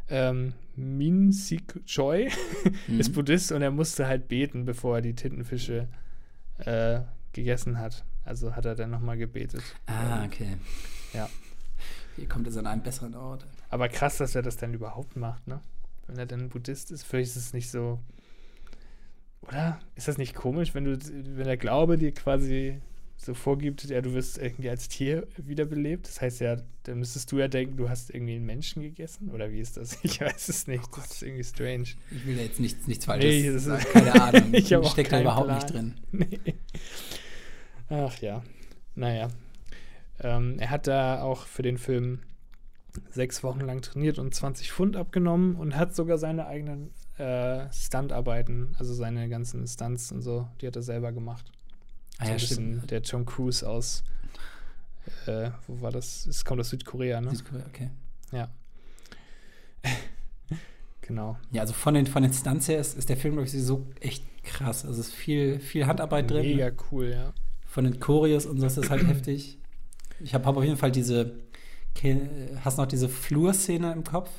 Ähm, Min Sik Choi <laughs> Mhm. ist Buddhist und er musste halt beten, bevor er die Tintenfische äh, gegessen hat. Also hat er dann nochmal gebetet. Ah, okay. Ja. Hier kommt es an einem besseren Ort. Aber krass, dass er das dann überhaupt macht, ne? Wenn er dann Buddhist ist, vielleicht ist es nicht so. Oder? Ist das nicht komisch, wenn du, wenn der Glaube dir quasi so vorgibt, ja, du wirst irgendwie als Tier wiederbelebt? Das heißt ja, dann müsstest du ja denken, du hast irgendwie einen Menschen gegessen? Oder wie ist das? <laughs> Ich weiß es nicht. das ist irgendwie strange. Ich will da jetzt nichts, nichts Falsches Nee, das sagen. ist- Keine <laughs> Ahnung. Ich steckt da überhaupt Plan. nicht drin. <laughs> Nee. Ach ja. Naja. Ähm, er hat da auch für den Film sechs Wochen lang trainiert und 20 Pfund abgenommen und hat sogar seine eigenen äh, Stuntarbeiten, also seine ganzen Stunts und so, die hat er selber gemacht. Ah so ja, bisschen stimmt. der Tom Cruise aus, äh, wo war das? Es kommt aus Südkorea, ne? Südkorea, Okay. Ja. <laughs> genau. Ja, also von den, von den Stunts her ist, ist der Film, glaube ich, so echt krass. Also es ist viel, viel Handarbeit drin. Mega cool, ja. Von den Choreos und so ist das halt <clears throat> heftig. Ich habe hab auf jeden Fall diese. Hast du noch diese Flurszene im Kopf?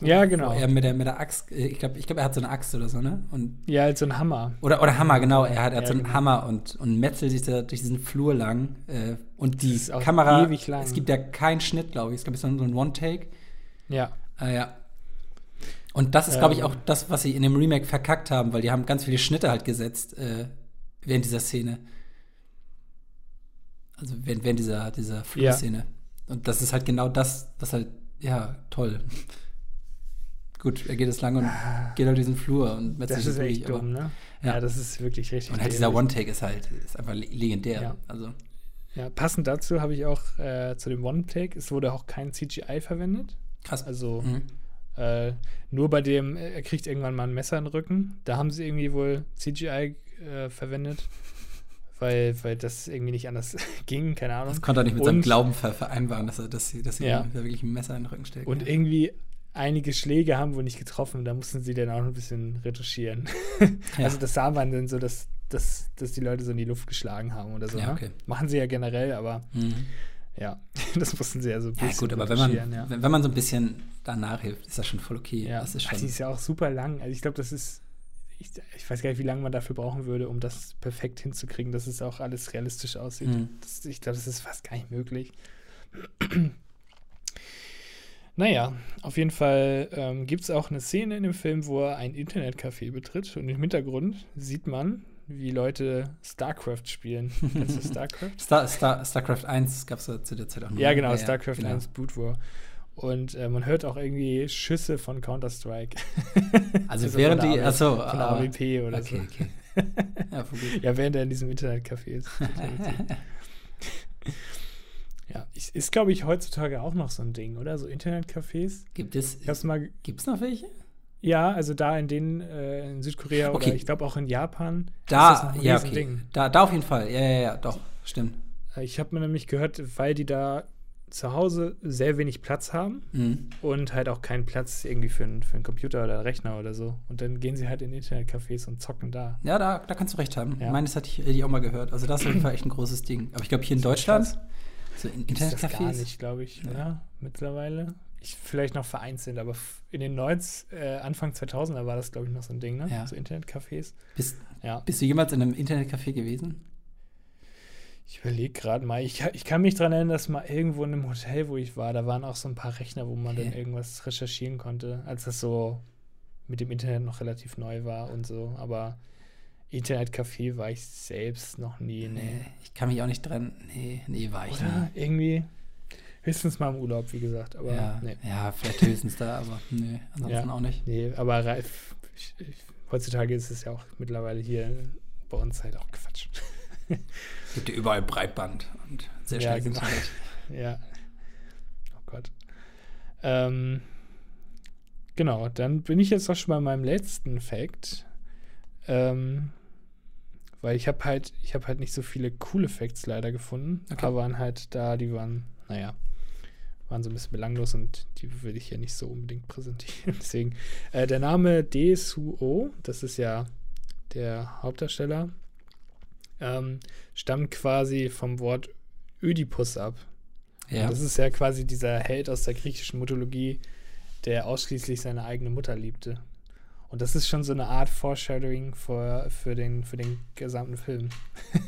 Ja, genau. Wo er mit der, mit der Axt, äh, ich glaube, ich glaub, er hat so eine Axt oder so, ne? Und, Ja, als so ein Hammer. oder, oder Hammer, genau. Er hat, er hat Ja, so einen genau. Hammer und, und metzelt sich da durch diesen Flur lang. Äh, und die Kamera. Es gibt ja keinen Schnitt, glaube ich. Es gibt so ein so ein One-Take. Ja. Ah, ja. Und das ist, glaube ich, Ähm. auch das, was sie in dem Remake verkackt haben, weil die haben ganz viele Schnitte halt gesetzt äh, während dieser Szene. Also während, während dieser, dieser Flurszene. Und das ist halt genau das, was halt, ja, toll. Gut, er geht es lang und geht halt diesen Flur und Das ist echt dumm, ne? ja. Ja, das ist wirklich richtig. Und halt dieser. One-Take ist halt ist einfach le- legendär. Ja. Also, Ja, passend dazu habe ich auch äh, zu dem One-Take, es wurde auch kein CGI verwendet. krass. Also Mhm. äh, nur bei dem, äh, er kriegt irgendwann mal ein Messer in den Rücken. Da haben sie irgendwie wohl CGI äh, verwendet, weil, weil das irgendwie nicht anders <laughs> ging, keine Ahnung. Das konnte er nicht mit seinem Und- Glauben ver vereinbaren, dass er, dass sie, dass sie Ja. da wirklich ein Messer in den Rücken steckt. Und ja. irgendwie einige Schläge haben wohl nicht getroffen, da mussten sie dann auch ein bisschen retuschieren. <laughs> Ja. Also das sah man dann so, dass, dass, dass die Leute so in die Luft geschlagen haben oder so. Ja, ne? okay. Machen sie ja generell, aber Mhm. ja, <laughs> das mussten sie ja so ein Ja, bisschen gut, aber wenn man, retuschieren, ja. wenn, wenn man so ein bisschen danach hilft, ist das schon voll okay. Ja, Das ist Ach, schon. die ist ja auch super lang. Also ich glaube, das ist, ich, ich weiß gar nicht, wie lange man dafür brauchen würde, um das perfekt hinzukriegen, dass es auch alles realistisch aussieht. Mhm. Das, ich glaube, das ist fast gar nicht möglich. Naja, auf jeden Fall ähm, gibt es auch eine Szene in dem Film, wo er ein Internetcafé betritt und im Hintergrund sieht man, wie Leute StarCraft spielen. <laughs> Kennst du StarCraft? Star, Star, StarCraft 1 gab es ja zu der Zeit auch noch. Ja, genau, StarCraft genau. 1 Boot War. Und äh, man hört auch irgendwie Schüsse von Counter-Strike. <laughs> Also Also während die, achso, Von der ah, AWP oder okay, so. okay. <laughs> Ja. Ja, während er in diesem Internetcafé ist. Ja, ich, ist, glaube ich, heutzutage auch noch so ein Ding, oder? So Internetcafés. Gibt es, mal, gibt's noch welche? ja, also da in den, äh, in Südkorea Okay. oder ich glaube auch in Japan. Da, ist ja, okay. Riesending. Da, da auf jeden Fall. Ja, ja, ja, doch, stimmt. Äh, Ich habe mir nämlich gehört, weil die da zu Hause sehr wenig Platz haben Mhm. und halt auch keinen Platz irgendwie für, einen- für einen Computer oder einen Rechner oder so. Und dann gehen sie halt in Internetcafés und zocken da. Ja, da, da kannst du recht haben. Ja. Meines hatte ich, hätte ich auch mal gehört. Also das ist auf jeden Fall echt ein großes Ding. Aber ich glaube, hier in Deutschland, so in das gar Internetcafés, nicht, glaube ich, Ja. oder? Mittlerweile. Ich, vielleicht noch vereinzelt, aber in den 90, äh, Anfang 2000er war das, glaube ich, noch so ein Ding, ne? Ja. So Internetcafés. bist, Ja. bist du jemals in einem Internetcafé gewesen? Ich überlege gerade mal. Ich, ich kann mich daran erinnern, dass mal irgendwo in einem Hotel, wo ich war, da waren auch so ein paar Rechner, wo man Okay. dann irgendwas recherchieren konnte, als das so mit dem Internet noch relativ neu war und so. Aber Internetcafé war ich selbst noch nie. Nee. Nee, ich kann mich auch nicht dran. Nee, nee, war ich Oder? Irgendwie. Höchstens mal im Urlaub, wie gesagt. Aber nie. Ja, nee. ja, vielleicht höchstens da, aber nee, ansonsten Ja. auch nicht. Nee, aber Ralf, ich, ich, heutzutage ist es ja auch mittlerweile hier bei uns halt auch Quatsch. Es <laughs> gibt ja überall Breitband und sehr Ja, schnelles genau. Internet. <laughs> Ja. Oh Gott. Ähm, genau, dann bin ich jetzt auch schon bei meinem letzten Fact. Ähm, weil ich habe halt, ich habe halt nicht so viele coole Facts leider gefunden. Okay. Aber waren halt da, die waren, naja, waren so ein bisschen belanglos und die will ich hier nicht so unbedingt präsentieren. <laughs> Deswegen, äh, der Name Desuo, das ist ja der Hauptdarsteller, ähm, stammt quasi vom Wort Ödipus ab. Ja. Das ist ja quasi dieser Held aus der griechischen Mythologie, der ausschließlich seine eigene Mutter liebte. Und das ist schon so eine Art Foreshadowing für, für, den, für den gesamten Film. <laughs>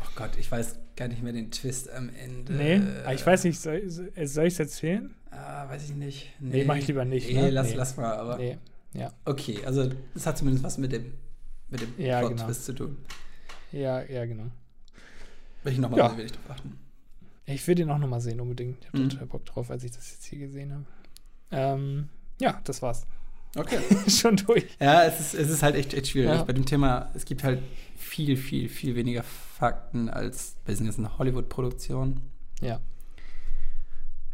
Oh Gott, ich weiß gar nicht mehr den Twist am Ende. Nee, aber ich weiß nicht, soll, soll ich es erzählen? Ah, weiß ich nicht. Nee, mach ich lieber nicht, Nee, ne? lass, Nee. lass mal, aber. Nee. Ja, Okay, also es hat zumindest was mit dem, mit dem Ja, genau. Plot-Twist zu tun. ja, ja, genau. Will ich nochmal Ja. ja. will ich drauf achten. Ich will den auch nochmal sehen, unbedingt. Ich habe Mhm. total Bock drauf, als ich das jetzt hier gesehen habe. Ähm, ja, das war's. Okay. <laughs> schon durch. Ja, es ist, es ist halt echt, echt schwierig. Ja. Bei dem Thema, es gibt halt viel, viel, viel weniger Fakten als bei diesen ganzen Hollywood-Produktionen. Ja.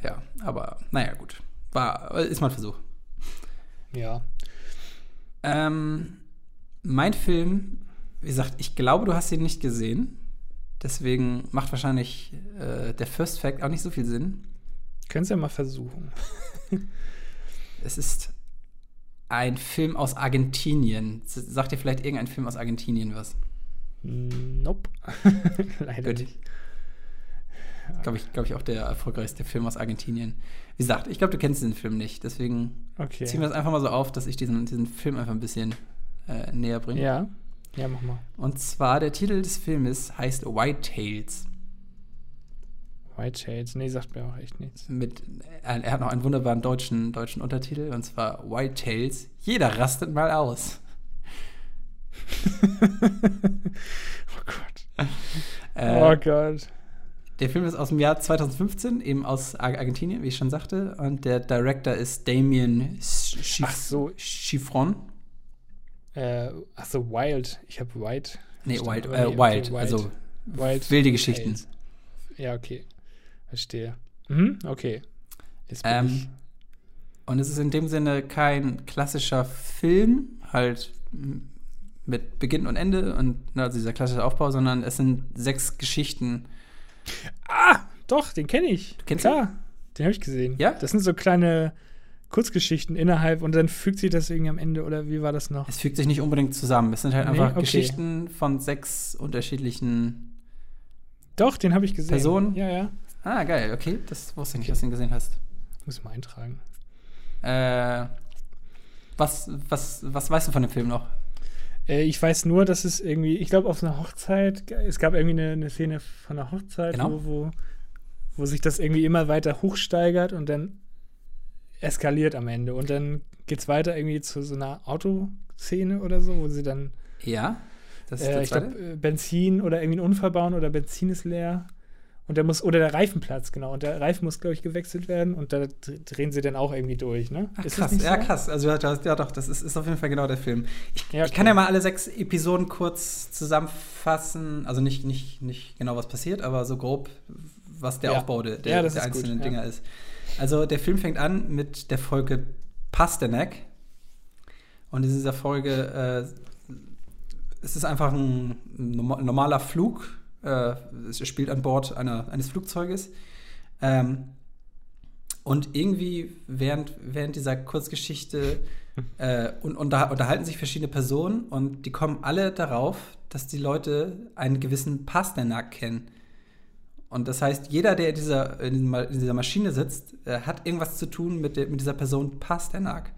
Ja, aber naja, gut. War, ist mal ein Versuch. Ja. Ähm, mein Film, wie gesagt, ich glaube, du hast ihn nicht gesehen. Deswegen macht wahrscheinlich äh, der First Fact auch nicht so viel Sinn. Können es ja mal versuchen. Es ist ein Film aus Argentinien. Sagt dir vielleicht irgendein Film aus Argentinien was? Nope. <laughs> Leider Gut. nicht. Glaube ich, glaube ich, auch der erfolgreichste Film aus Argentinien. Wie gesagt, ich glaube, du kennst den Film nicht. Deswegen Okay. ziehen wir das einfach mal so auf, dass ich diesen, diesen Film einfach ein bisschen äh, näher bringe. Ja. Ja, mach mal. Und zwar der Titel des Filmes heißt White Tales. White Shades. Nee, sagt mir auch echt nichts. Mit, er, hat noch einen wunderbaren deutschen, deutschen Untertitel und zwar White Tales. Jeder rastet mal aus. <laughs> oh Gott. Äh, oh Gott. Der Film ist aus dem Jahr 2015, eben aus Ar Argentinien, wie ich schon sagte. Und der Director ist Damien Schif Ach so. Chiffron. Äh, ach so, Wild. Ich habe White. Nee, Wild, äh, Wild, also Wild wilde Geschichten. Ja, okay. Verstehe. Mhm, okay. Ähm. Und es ist in dem Sinne kein klassischer Film, halt mit Beginn und Ende und ne, also dieser klassische Aufbau, sondern es sind sechs Geschichten. Ah, doch, den kenne ich. Du kennst Klar, den habe ich gesehen. Ja? Das sind so kleine Kurzgeschichten innerhalb und dann fügt sich das irgendwie am Ende oder wie war das noch? Es fügt sich nicht unbedingt zusammen. Es sind halt Nee, einfach okay. Geschichten von sechs unterschiedlichen. Doch, den habe ich gesehen. Personen? Ja, ja. Ah, geil, okay. Das wusste ich nicht, dass du ihn gesehen hast. Muss mal eintragen. Äh, was, was, was weißt du von dem Film noch? Äh, ich weiß nur, dass es irgendwie, ich glaube, auf einer Hochzeit, es gab irgendwie eine, eine Szene von einer Hochzeit, Genau. wo, wo, wo sich das irgendwie immer weiter hochsteigert und dann eskaliert am Ende. Und dann geht es weiter irgendwie zu so einer Autoszene oder so, wo sie dann, Ja, das ist äh, ich glaube, Benzin oder irgendwie einen Unfall bauen oder Benzin ist leer. Und der muss, oder der Reifenplatz, genau. Und der Reifen muss, glaube ich, gewechselt werden und da dr- drehen sie dann auch irgendwie durch, ne? Ach, Ist das krass, nicht ja, so? krass. Also, ja, doch, das ist, ist auf jeden Fall genau der Film. Ich, Ja, ich kann ja mal alle sechs Episoden kurz zusammenfassen. Also nicht, nicht, nicht genau, was passiert, aber so grob, was der Ja. Aufbau der, der, der ist gut, einzelnen ja. Dinger ist. Also, der Film fängt an mit der Folge Pasternak. Und in dieser Folge äh, es ist einfach ein norma- normaler Flug. Äh, es spielt an Bord einer, eines Flugzeuges. Ähm, und irgendwie während, während dieser Kurzgeschichte äh, und, unter, unterhalten sich verschiedene Personen und die kommen alle darauf, dass die Leute einen gewissen Pasternak kennen. Und das heißt, jeder, der in dieser, in dieser Maschine sitzt, äh, hat irgendwas zu tun mit, der, mit dieser Person Pasternak.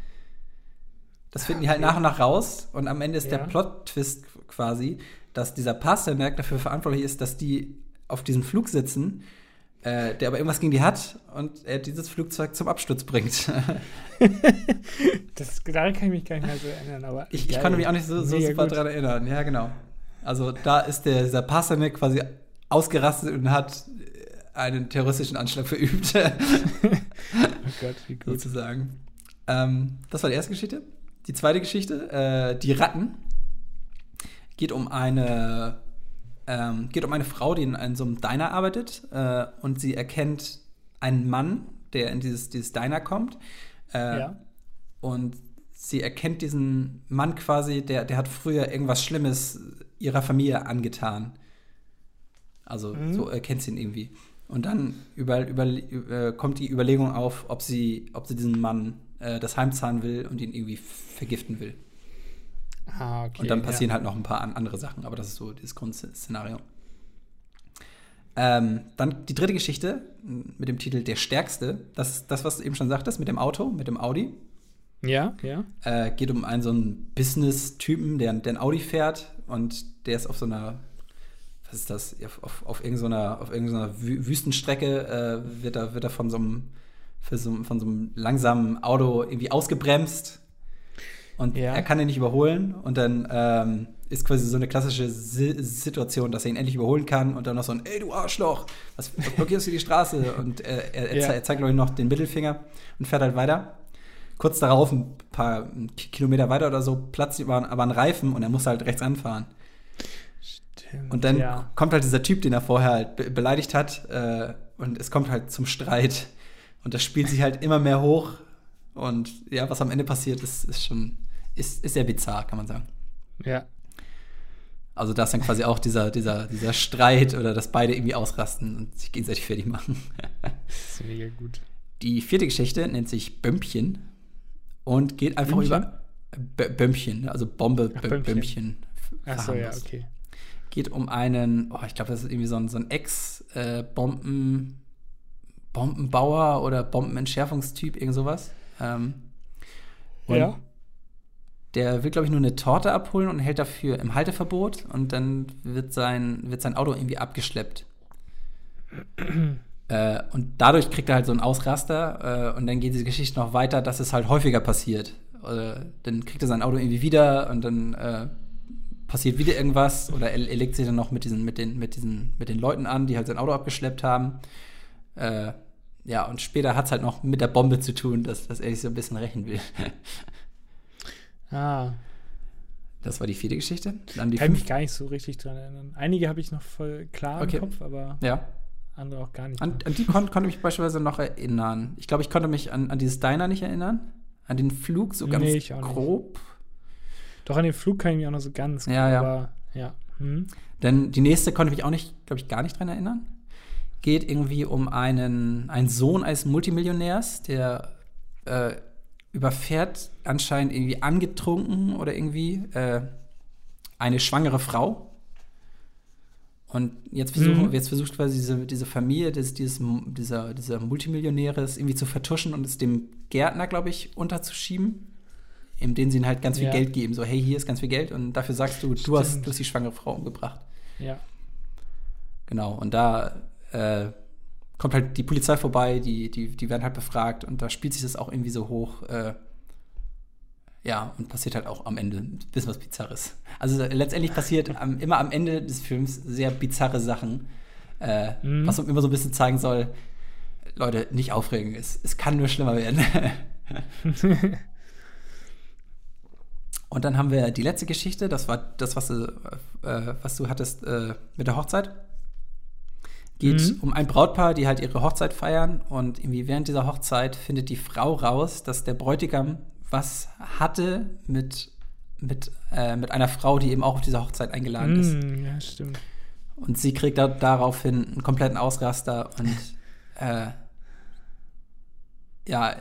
Das finden die halt Okay. nach und nach raus und am Ende ist der Ja. Plot-Twist quasi, dass dieser Pasternak dafür verantwortlich ist, dass die auf diesem Flug sitzen, äh, der aber irgendwas gegen die hat und er dieses Flugzeug zum Absturz bringt. das, daran kann ich mich gar nicht mehr so erinnern, aber. Ich, ich konnte mich auch nicht so, so super daran erinnern. Ja, genau. Also da ist der, dieser Passanek quasi ausgerastet und hat einen terroristischen Anschlag verübt. <laughs> oh Gott, wie gut. Sozusagen. Ähm, das war die erste Geschichte. Die zweite Geschichte, äh, die Ratten, geht um eine ähm, geht um eine Frau, die in, in so einem Diner arbeitet äh, und sie erkennt einen Mann, der in dieses, dieses Diner kommt. Äh, ja. Und sie erkennt diesen Mann quasi, der, der hat früher irgendwas Schlimmes ihrer Familie angetan. Also mhm. so erkennt sie ihn irgendwie. Und dann über, über, über, kommt die Überlegung auf, ob sie, ob sie diesen Mann äh, das heimzahlen will und ihn irgendwie vergiften will. Ah, okay, und dann passieren ja. halt noch ein paar andere Sachen, aber das ist so das Grundszenario. Ähm, dann die dritte Geschichte mit dem Titel Der Stärkste. Das das, was du eben schon sagtest, mit dem Auto, mit dem Audi. Ja, ja. Äh, geht um einen so einen Business-Typen, der, der ein Audi fährt und der ist auf so einer was ist das, auf, auf, auf irgendeiner, auf irgendeiner Wüstenstrecke äh, wird, er, wird er von so, einem, so, von so einem langsamen Auto irgendwie ausgebremst und ja. er kann ihn nicht überholen und dann ähm, ist quasi so eine klassische si Situation, dass er ihn endlich überholen kann und dann noch so ein Ey, du Arschloch, was, was blockierst du die Straße? <laughs> Und äh, er, er, ja. er, zeigt, glaube ich, noch den Mittelfinger und fährt halt weiter. Kurz darauf, ein paar Kilometer weiter oder so, platzt aber, aber ein Reifen und er muss halt rechts anfahren. Stimmt, und dann ja. kommt halt dieser Typ, den er vorher halt be beleidigt hat, äh, und es kommt halt zum Streit. Und das spielt sich halt immer mehr hoch. Und ja, was am Ende passiert, ist, ist schon, ist, ist sehr bizarr, kann man sagen. Ja. Also da ist dann quasi auch dieser, dieser, dieser Streit oder dass beide irgendwie ausrasten und sich gegenseitig fertig machen. das ist mega gut. Die vierte Geschichte nennt sich Bömpchen und geht einfach Bömpchen? über B Bömpchen, also Bombe, Ach, Bömpchen. Bömpchen Achso, ja, okay geht um einen, oh, ich glaube, das ist irgendwie so ein, so ein Ex-Bomben, äh, Bombenbauer oder Bombenentschärfungstyp, irgend sowas. Ähm, ja. Der will, glaube ich, nur eine Torte abholen und hält dafür im Halteverbot und dann wird sein, wird sein Auto irgendwie abgeschleppt. <clears throat> äh, und dadurch kriegt er halt so einen Ausraster äh, und dann geht diese Geschichte noch weiter, dass es halt häufiger passiert. Äh, dann kriegt er sein Auto irgendwie wieder und dann äh, passiert wieder irgendwas oder er, er, legt sich dann noch mit diesen, mit den, mit diesen, mit den Leuten an, die halt sein Auto abgeschleppt haben. Äh, ja, und später hat es halt noch mit der Bombe zu tun, dass, dass er sich so ein bisschen rächen will. <laughs> ah. Das war die vierte Geschichte. Dann die Kann mich gar nicht so richtig dran erinnern. Einige habe ich noch voll klar okay. im Kopf, aber ja. andere auch gar nicht. An, an die kon konnte ich mich beispielsweise noch erinnern. Ich glaube, ich konnte mich an, an dieses Diner nicht erinnern. An den Flug so ganz nee, grob. Nicht. Doch an den Flug kann ich mich auch noch so ganz ja, ja. aber ja. Hm. Denn die nächste konnte ich mich auch nicht, glaube ich, gar nicht dran erinnern. Geht irgendwie um einen, einen Sohn eines Multimillionärs, der äh, überfährt anscheinend irgendwie angetrunken oder irgendwie äh, eine schwangere Frau. Und jetzt, versuchen, mhm. jetzt versucht quasi diese, diese Familie des, dieses, dieser, dieser Multimillionäre es irgendwie zu vertuschen und es dem Gärtner, glaube ich, unterzuschieben in denen sie ihnen halt ganz viel ja. Geld geben. So, hey, hier ist ganz viel Geld und dafür sagst du, du hast, du hast die schwangere Frau umgebracht. Ja. Genau, und da äh, kommt halt die Polizei vorbei, die, die, die werden halt befragt und da spielt sich das auch irgendwie so hoch. Äh, ja, und passiert halt auch am Ende ein bisschen was Bizarres. Also letztendlich passiert am, <laughs> immer am Ende des Films sehr bizarre Sachen, äh, mhm. was immer so ein bisschen zeigen soll, Leute, nicht aufregen, es, es kann nur schlimmer werden. <laughs> Und dann haben wir die letzte Geschichte, das war das, was du, äh, was du hattest äh, mit der Hochzeit. Geht mhm. um ein Brautpaar, die halt ihre Hochzeit feiern und irgendwie während dieser Hochzeit findet die Frau raus, dass der Bräutigam was hatte mit, mit, äh, mit einer Frau, die eben auch auf dieser Hochzeit eingeladen mhm, ist. Ja, stimmt. Und sie kriegt da, daraufhin einen kompletten Ausraster und <laughs> äh, ja,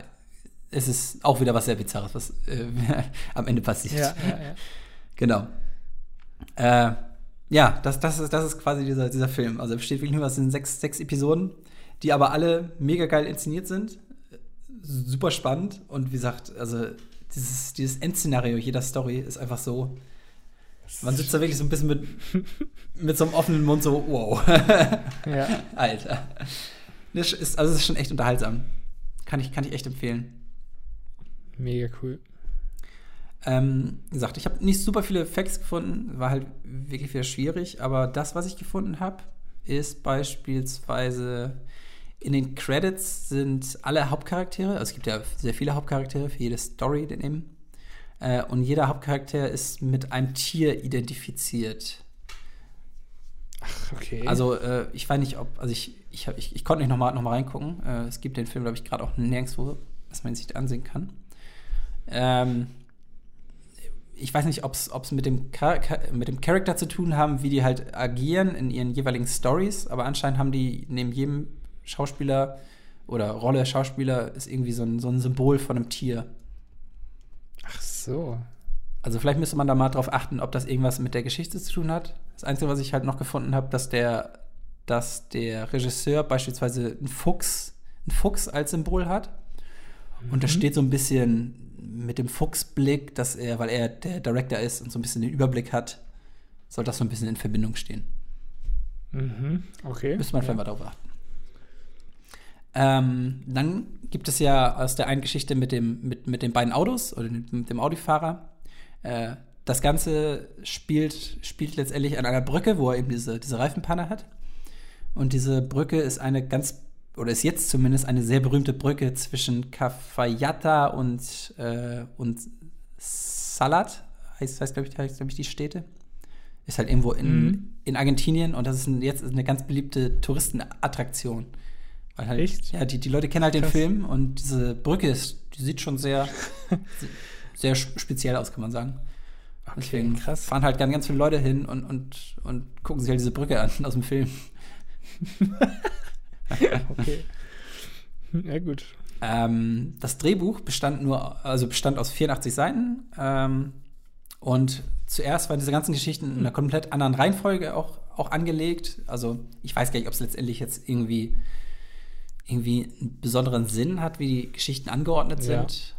es ist auch wieder was sehr Bizarres, was äh, <laughs> am Ende passiert. Ja, ja, ja. Genau. Äh, ja, das, das, ist, das ist quasi dieser, dieser Film. Also besteht wirklich nur aus den sechs, sechs Episoden, die aber alle mega geil inszeniert sind. Super spannend und wie gesagt, also dieses, dieses Endszenario jeder Story ist einfach so, Man sitzt da wirklich so ein bisschen mit, <laughs> mit so einem offenen Mund, so, wow. <laughs> Ja. <laughs> Alter. Das ist, also, es ist schon echt unterhaltsam. Kann ich, kann ich echt empfehlen. Mega cool. Ähm, wie gesagt, ich habe nicht super viele Facts gefunden, war halt wirklich wieder schwierig, aber das, was ich gefunden habe, ist beispielsweise in den Credits sind alle Hauptcharaktere, also es gibt ja sehr viele Hauptcharaktere für jede Story, den eben. Äh, und jeder Hauptcharakter ist mit einem Tier identifiziert. Ach, okay. Also äh, ich weiß nicht, ob, also ich, ich, hab, ich, ich konnte nicht nochmal noch mal reingucken. Äh, es gibt den Film, glaube ich, gerade auch nirgendwo, dass man ihn sich ansehen kann. Ähm, ich weiß nicht, ob es mit dem, Char mit dem Charakter zu tun haben, wie die halt agieren in ihren jeweiligen Stories, aber anscheinend haben die neben jedem Schauspieler oder Rolle Schauspieler ist irgendwie so ein, so ein Symbol von einem Tier. Ach so. Also vielleicht müsste man da mal drauf achten, ob das irgendwas mit der Geschichte zu tun hat. Das Einzige, was ich halt noch gefunden habe, dass der, dass der Regisseur beispielsweise einen Fuchs, einen Fuchs als Symbol hat. Und das Mhm. steht so ein bisschen mit dem Fuchsblick, dass er, weil er der Director ist und so ein bisschen den Überblick hat, soll das so ein bisschen in Verbindung stehen. Mhm. Okay. Müsste man vielleicht mal darauf achten. Ähm, dann gibt es ja aus der einen Geschichte mit, dem, mit, mit den beiden Autos oder mit dem Audifahrer. Äh, das Ganze spielt, spielt letztendlich an einer Brücke, wo er eben diese, diese Reifenpanne hat. Und diese Brücke ist eine ganz, oder ist jetzt zumindest eine sehr berühmte Brücke zwischen Cafayata und, äh, und Salat, heißt, heißt glaube ich, heißt, glaub ich, die Städte. Ist halt irgendwo in, Mhm. in Argentinien und das ist ein, jetzt eine ganz beliebte Touristenattraktion. Weil halt, Echt? Ja, die, die Leute kennen halt den Krass. Film und diese Brücke ist, die sieht schon sehr, <laughs> sehr speziell aus, kann man sagen. Deswegen krass. fahren halt ganz, ganz viele Leute hin und, und, und gucken sich halt diese Brücke an aus dem Film. <laughs> <laughs> Okay. <laughs> Ja, gut. Ähm, das Drehbuch bestand nur, also bestand aus 84 Seiten. Ähm, und zuerst waren diese ganzen Geschichten in einer komplett anderen Reihenfolge auch, auch angelegt. Also ich weiß gar nicht, ob es letztendlich jetzt irgendwie, irgendwie einen besonderen Sinn hat, wie die Geschichten angeordnet Ja. sind.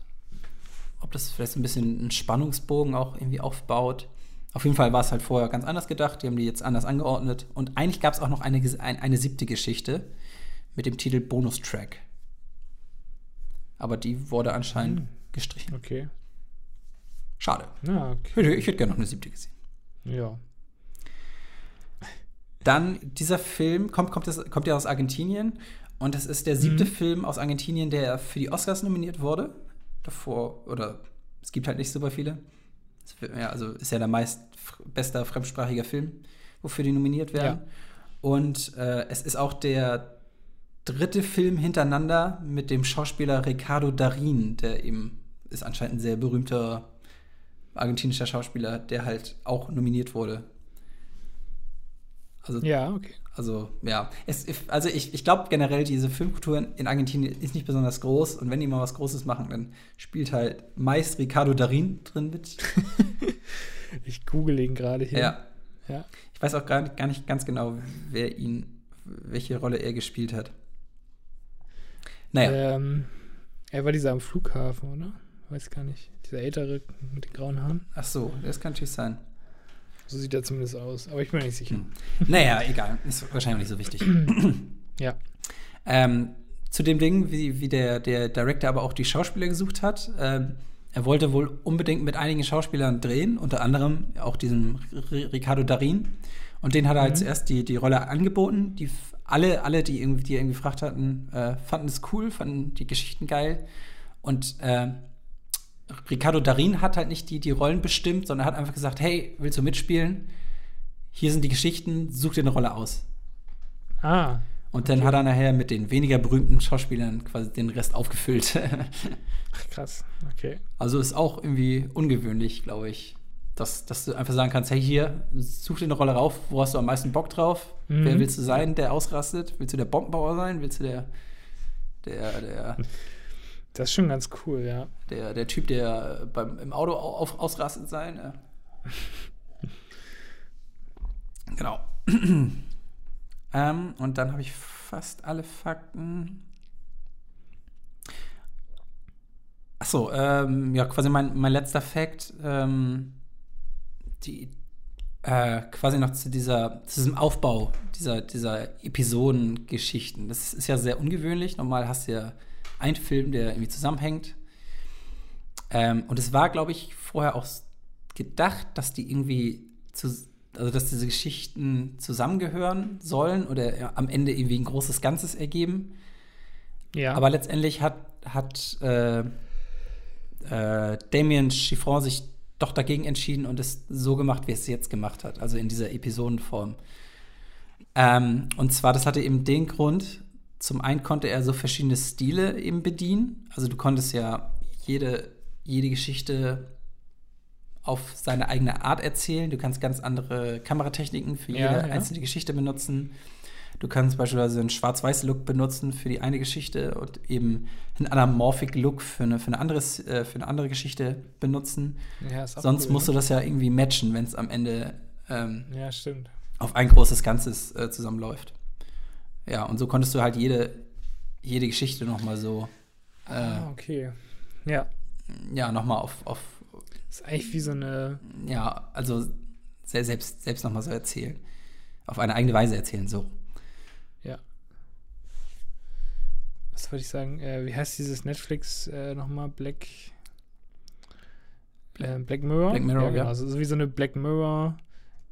Ob das vielleicht ein bisschen einen Spannungsbogen auch irgendwie aufbaut. Auf jeden Fall war es halt vorher ganz anders gedacht. Die haben die jetzt anders angeordnet. Und eigentlich gab es auch noch eine, ges- ein, eine siebte Geschichte mit dem Titel Bonustrack. Aber die wurde anscheinend Hm. gestrichen. Okay. Schade. Ich okay. hätte, ich hätte gerne noch eine siebte gesehen. Ja. Dann, dieser Film kommt, kommt, das, kommt ja aus Argentinien. Und das ist der siebte Mhm. Film aus Argentinien, der für die Oscars nominiert wurde. Davor, oder es gibt halt nicht super viele. Ja, also ist ja der meist bester fremdsprachiger Film, wofür die nominiert werden. Ja. Und äh, es ist auch der dritte Film hintereinander mit dem Schauspieler Ricardo Darin, der eben ist anscheinend ein sehr berühmter argentinischer Schauspieler, der halt auch nominiert wurde. Also Ja, okay. also, ja. Es, also, ich, ich glaube generell, diese Filmkultur in- in Argentinien ist nicht besonders groß. Und wenn die mal was Großes machen, dann spielt halt meist Ricardo Darin drin mit. <laughs> Ich google ihn gerade hier. Ja. Ja. Ich weiß auch gar nicht, gar nicht ganz genau, wer ihn, welche Rolle er gespielt hat. Naja, Ähm, er war dieser am Flughafen, oder? Weiß gar nicht. Dieser ältere mit den grauen Haaren. ach so, das kann natürlich sein. So sieht er zumindest aus. Aber ich bin mir nicht sicher. Hm. Naja, egal. Ist wahrscheinlich nicht so wichtig. <clears throat> Ja. Ähm, zu dem Ding, wie, wie der, der Director aber auch die Schauspieler gesucht hat. Ähm, er wollte wohl unbedingt mit einigen Schauspielern drehen, unter anderem auch diesem Ricardo Darin. Und den hat er halt Mhm. zuerst die, die Rolle angeboten. Die alle, alle, die irgendwie, die irgendwie gefragt hatten, äh, fanden es cool, fanden die Geschichten geil. Und äh, Ricardo Darin hat halt nicht die, die Rollen bestimmt, sondern hat einfach gesagt, hey, willst du mitspielen? Hier sind die Geschichten, such dir eine Rolle aus. Ah, Und dann hat er nachher mit den weniger berühmten Schauspielern quasi den Rest aufgefüllt. <laughs> ach, krass. Okay. also ist auch irgendwie ungewöhnlich, glaube ich. Dass, dass du einfach sagen kannst, hey, hier, such dir eine Rolle rauf, wo hast du am meisten Bock drauf? Mhm. Wer willst du sein, der ausrastet? Willst du der Bombenbauer sein? Willst du der, der, der, Das ist schon ganz cool, ja. der, der Typ, der beim, im Auto au- auf, ausrastet sein? Ja. <laughs> genau. <clears throat> ähm, und dann habe ich fast alle Fakten. Achso, ähm, ja, quasi mein, mein letzter Fact. Ähm, die, äh, quasi noch zu dieser, zu diesem Aufbau dieser, dieser Episodengeschichten. Das ist ja sehr ungewöhnlich. Normal hast du ja einen Film, der irgendwie zusammenhängt. Ähm, und es war, glaube ich, vorher auch gedacht, dass die irgendwie zu, also dass diese Geschichten zusammengehören sollen oder am Ende irgendwie ein großes Ganzes ergeben. Ja. Aber letztendlich hat, hat äh, äh, Damien Chiffron sich doch dagegen entschieden und es so gemacht, wie es jetzt gemacht hat, also in dieser Episodenform. Ähm, und zwar, das hatte eben den Grund, zum einen konnte er so verschiedene Stile eben bedienen. Also du konntest ja jede, jede Geschichte auf seine eigene Art erzählen. Du kannst ganz andere Kameratechniken für jede Ja, ja. einzelne Geschichte benutzen. Du kannst beispielsweise einen Schwarz-Weiß-Look benutzen für die eine Geschichte und eben einen Anamorphic-Look für eine, für, eine anderes, äh, für eine andere Geschichte benutzen. ja, Sonst cool, musst du ne? das ja irgendwie matchen, wenn es am Ende ähm, Ja, auf ein großes Ganzes äh, zusammenläuft. Ja, und so konntest du halt jede, jede Geschichte nochmal so, äh, ah, okay. Ja. ja, nochmal auf, auf, Ist eigentlich wie so eine. ja, also selbst, selbst nochmal so erzählen. Auf eine eigene Weise erzählen, so. Ja. Was wollte ich sagen? Äh, wie heißt dieses Netflix äh, nochmal? Black. Äh, Black Mirror? Black Mirror, ja. Genau. ja. Also so wie so eine Black Mirror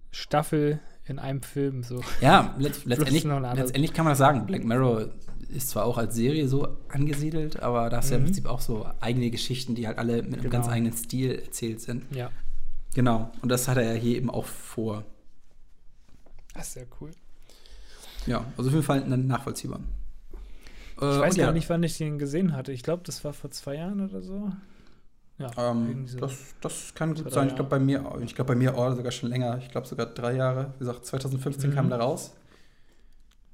Staffel in einem Film. So. Ja, letzt, letztendlich, letztendlich kann man das sagen. Black Mirror ist zwar auch als Serie so angesiedelt, aber da hast du ja im Mhm. Prinzip auch so eigene Geschichten, die halt alle mit einem Genau. ganz eigenen Stil erzählt sind. Ja. Genau. Und das hat er ja hier eben auch vor. Das ist sehr cool. Ja, also auf jeden Fall nachvollziehbar. Ich weiß gar ja, nicht, wann ich den gesehen hatte. Ich glaube, das war vor zwei Jahren oder so. Ja, Ähm, so. das, das kann gut sein. Ich glaube bei mir, ich glaube bei mir auch sogar schon länger. Ich glaube sogar drei Jahre. Wie gesagt, 2015 Mhm. kam der raus.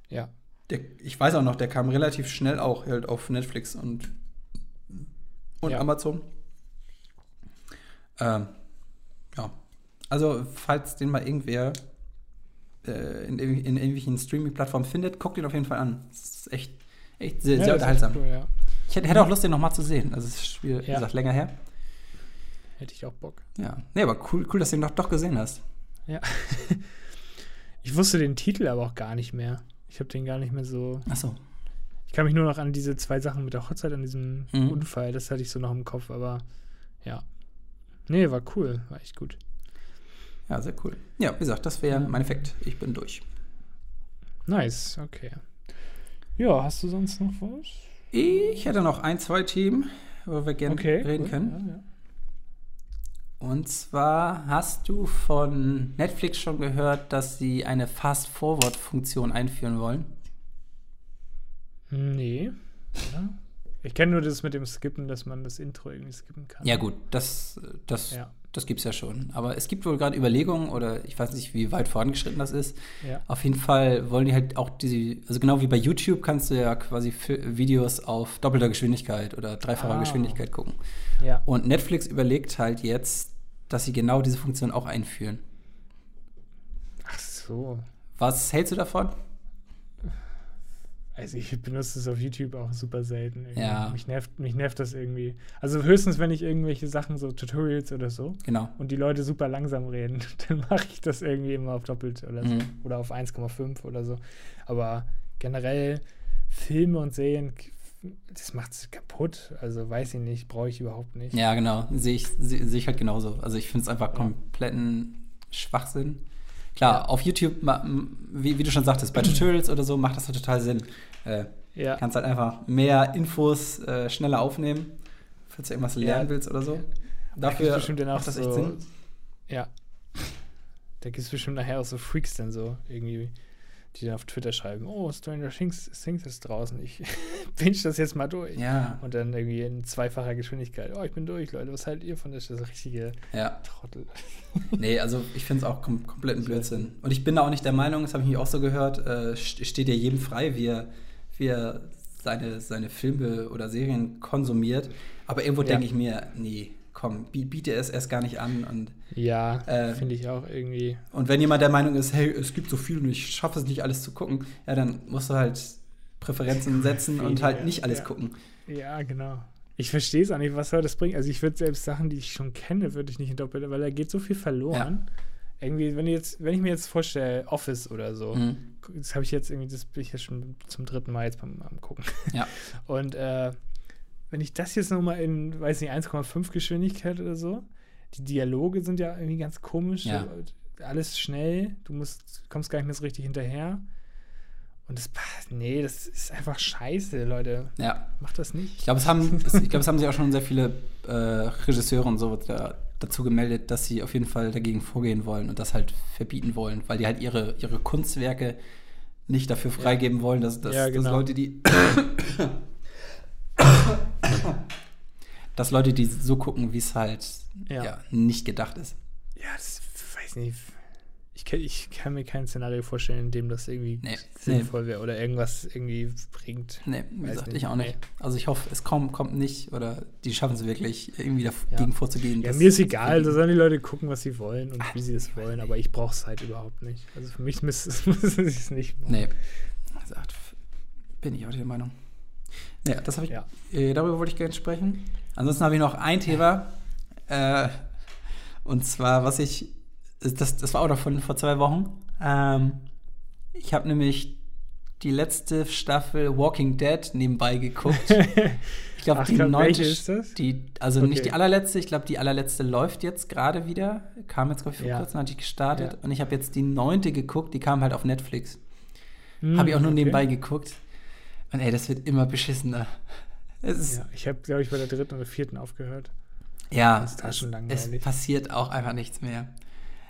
ja. Der, ich weiß auch noch, der kam relativ schnell auch halt auf Netflix und, und Ja. Amazon. Ähm, ja. Also, falls den mal irgendwer äh, in, in irgendwelchen Streaming-Plattformen findet, guckt ihn auf jeden Fall an. Das ist echt, echt sehr, ja, sehr unterhaltsam. Cool, ja. Ich hätte, hätte auch Lust, den nochmal zu sehen. Also, es ist, wie gesagt, länger her. Hätte ich auch Bock. Ja. Nee, aber cool, cool, dass du ihn doch, doch gesehen hast. Ja. <laughs> ich wusste den Titel aber auch gar nicht mehr. Ich habe den gar nicht mehr so. Achso. Ich kann mich nur noch an diese zwei Sachen mit der Hochzeit, an diesem Mhm. Unfall, das hatte ich so noch im Kopf, aber ja. Nee, war cool, war echt gut. Ja, sehr cool. Ja, wie gesagt, das wäre mein Effekt. Ich bin durch. Nice, okay. Ja, hast du sonst noch was? Ich hätte noch ein, zwei Themen, wo wir gerne reden gut, können. Ja, ja. Und zwar hast du von Netflix schon gehört, dass sie eine Fast-Forward-Funktion einführen wollen. Nee. Ja. Ich kenne nur das mit dem Skippen, dass man das Intro irgendwie skippen kann. Ja, gut, das, das, Ja. das gibt es ja schon. Aber es gibt wohl gerade Überlegungen, oder ich weiß nicht, wie weit vorangeschritten das ist. Ja. Auf jeden Fall wollen die halt auch diese, also genau wie bei YouTube kannst du ja quasi Videos auf doppelter Geschwindigkeit oder dreifacher Ah. Geschwindigkeit gucken. Ja. Und Netflix überlegt halt jetzt, dass sie genau diese Funktion auch einführen. Ach so. Was hältst du davon? Also ich benutze es auf YouTube auch super selten. irgendwie. Ja. Mich nervt, mich nervt das irgendwie. Also höchstens, wenn ich irgendwelche Sachen, so Tutorials oder so, Genau. und die Leute super langsam reden, <laughs> dann mache ich das irgendwie immer auf doppelt oder so. Mhm. Oder auf 1,5 oder so. Aber generell Filme und Serien, das macht es kaputt. Also weiß ich nicht, brauche ich überhaupt nicht. Ja, genau. Sehe ich, sehe sehe ich halt genauso. Also ich finde es einfach Ja. kompletten Schwachsinn. Klar, Ja. auf YouTube, wie, wie du schon sagtest, bei <clears throat> Tutorials oder so macht das ja total Sinn. Äh, Ja. Kannst halt einfach mehr Infos äh, schneller aufnehmen, falls du irgendwas lernen Ja. willst oder so. Da Dafür bestimmt dann auch macht das echt so, Sinn. Ja. Da gibt es bestimmt nachher auch so Freaks dann so, irgendwie, die dann auf Twitter schreiben, oh, Stranger Things, Things ist draußen, ich <laughs> binge das jetzt mal durch. Ja, Und dann irgendwie in zweifacher Geschwindigkeit, oh, ich bin durch, Leute, was haltet ihr von das? Das ist richtige ja. Trottel. <laughs> Nee, also ich finde es auch kom kompletten Blödsinn. Und ich bin da auch nicht der Meinung, das habe ich auch so gehört, äh, st- steht ja jedem frei, wie er, wie er seine, seine Filme oder Serien konsumiert. Aber irgendwo Ja. denke ich mir, nee, komm, bi- biete es erst gar nicht an. Und, Ja, Äh, finde ich auch irgendwie. und wenn jemand der Meinung ist, hey, es gibt so viel und ich schaffe es nicht alles zu gucken, ja, dann musst du halt Präferenzen <laughs> setzen und halt nicht alles ja. gucken. Ja, genau. Ich verstehe es auch nicht, was soll das bringen? Also ich würde selbst Sachen, die ich schon kenne, würde ich nicht in doppelt, weil da geht so viel verloren. Irgendwie, wenn, ich jetzt, wenn ich mir jetzt vorstelle, Office oder so, Mhm. das habe ich jetzt irgendwie, das bin ich jetzt schon zum dritten Mal jetzt beim, am gucken. Ja. <laughs> Und äh, wenn ich das jetzt nochmal in, weiß nicht, 1,5 Geschwindigkeit oder so, die Dialoge sind ja irgendwie ganz komisch, Ja. alles schnell, du musst, kommst gar nicht mehr so richtig hinterher. Und das, passt- nee, das ist einfach scheiße, Leute. Ja. Macht das nicht. Ich glaube, es haben, es, ich glaube, es haben sich auch schon sehr viele äh, Regisseure und so da, dazu gemeldet, dass sie auf jeden Fall dagegen vorgehen wollen und das halt verbieten wollen, weil die halt ihre, ihre Kunstwerke nicht dafür freigeben wollen, dass, dass, Ja, dass genau. Leute, die <coughs> dass Leute, die so gucken, wie es halt Ja. ja. nicht gedacht ist. Ja, das weiß nicht. Ich kann, ich kann mir kein Szenario vorstellen, in dem das irgendwie Nee. sinnvoll wäre oder irgendwas irgendwie bringt. Nee, wie Weiß gesagt, nicht. ich auch nicht. Nee. Also ich hoffe, es kommt, kommt nicht oder die schaffen es wirklich, irgendwie Ja. dagegen vorzugehen. Ja, mir ist egal, da sollen die Leute gucken, was sie wollen und wie sie es wollen, aber ich brauche es halt überhaupt nicht. Also für mich müssen sie <laughs> es nicht machen. Nee. Gesagt, bin ich auch der Meinung. Nee, das habe ich. Ja. Äh, darüber wollte ich gerne sprechen. Ansonsten habe ich noch ein Thema. Äh, und zwar, was ich. Das, das war auch noch von vor zwei Wochen. Ähm, ich habe nämlich die letzte Staffel Walking Dead nebenbei geguckt. <laughs> Ich glaube, die neunte. ist das? Die, also Okay. nicht die allerletzte, ich glaube, die allerletzte läuft jetzt gerade wieder. Kam jetzt, glaube ich, vor Ja. kurzem, hatte ich gestartet. Ja. Und ich habe jetzt die neunte geguckt, die kam halt auf Netflix. Hm, Habe ich auch nur okay. nebenbei geguckt. Und ey, das wird immer beschissener. <laughs> Ja, ich habe, glaube ich, bei der dritten oder vierten aufgehört. ja, Das ist es, taschenlangweilig. es passiert auch einfach nichts mehr.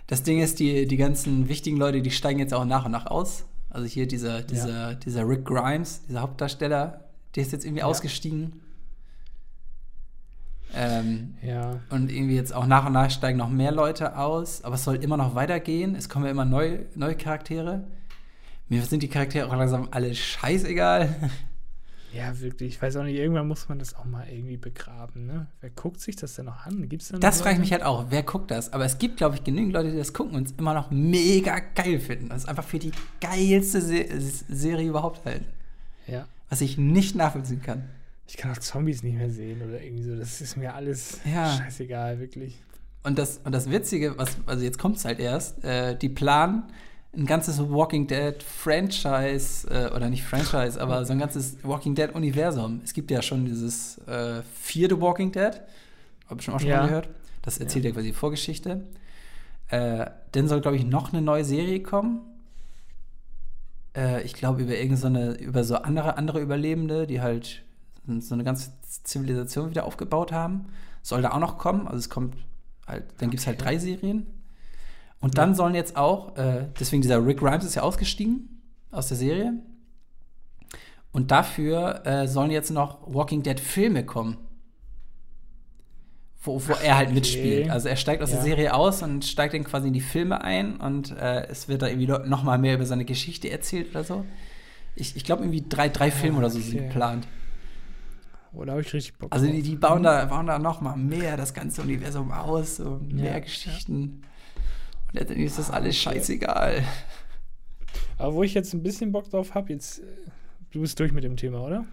Das Ding ist, die, die ganzen wichtigen Leute, die steigen jetzt auch nach und nach aus. Also hier dieser, dieser, dieser Rick Grimes, dieser Hauptdarsteller, der ist jetzt irgendwie Ja. ausgestiegen. Ähm, Ja. und irgendwie jetzt auch nach und nach steigen noch mehr Leute aus, aber es soll immer noch weitergehen. Es kommen ja immer neue, neue Charaktere. Mir sind die Charaktere auch langsam alle scheißegal. <laughs> Ja, wirklich. Ich weiß auch nicht, irgendwann muss man das auch mal irgendwie begraben, ne? Wer guckt sich das denn noch an? Gibt's noch Das frage ich mich halt auch, wer guckt das? Aber es gibt, glaube ich, genügend Leute, die das gucken und es immer noch mega geil finden. Das ist einfach für die geilste Se Serie überhaupt halten. Ja. Was ich nicht nachvollziehen kann. Ich kann auch Zombies nicht mehr sehen oder irgendwie so. Das ist mir alles Ja. scheißegal, wirklich. Und das, und das Witzige, was, also jetzt kommt es halt erst, äh, die planen ein ganzes Walking Dead Franchise, äh, oder nicht Franchise, aber so ein ganzes Walking Dead Universum. Es gibt ja schon dieses äh, vierte Walking Dead, habe ich schon auch schon Ja. mal gehört. Das erzählt ja, quasi die Vorgeschichte. Äh, dann soll, glaube ich, noch eine neue Serie kommen. Äh, ich glaube, über irgendeine, über so andere, andere Überlebende, die halt so eine ganze Zivilisation wieder aufgebaut haben. Soll da auch noch kommen. Also es kommt halt, dann gibt es halt Okay. drei Serien. Und dann sollen jetzt auch, äh, deswegen dieser Rick Grimes ist ja ausgestiegen aus der Serie. Und dafür äh, sollen jetzt noch Walking Dead Filme kommen. Wo, wo er halt okay. mitspielt. Also er steigt aus Ja. der Serie aus und steigt dann quasi in die Filme ein und äh, es wird da irgendwie noch mal mehr über seine Geschichte erzählt oder so. Ich, ich glaube irgendwie drei, drei Filme oder so sind geplant. Oh, da habe ich richtig Bock Also die, die bauen da, bauen da noch mal mehr das ganze Universum aus, so mehr Ja, Geschichten. Und letztendlich ist das alles okay. scheißegal. Aber wo ich jetzt ein bisschen Bock drauf habe, jetzt. Du bist durch mit dem Thema, oder?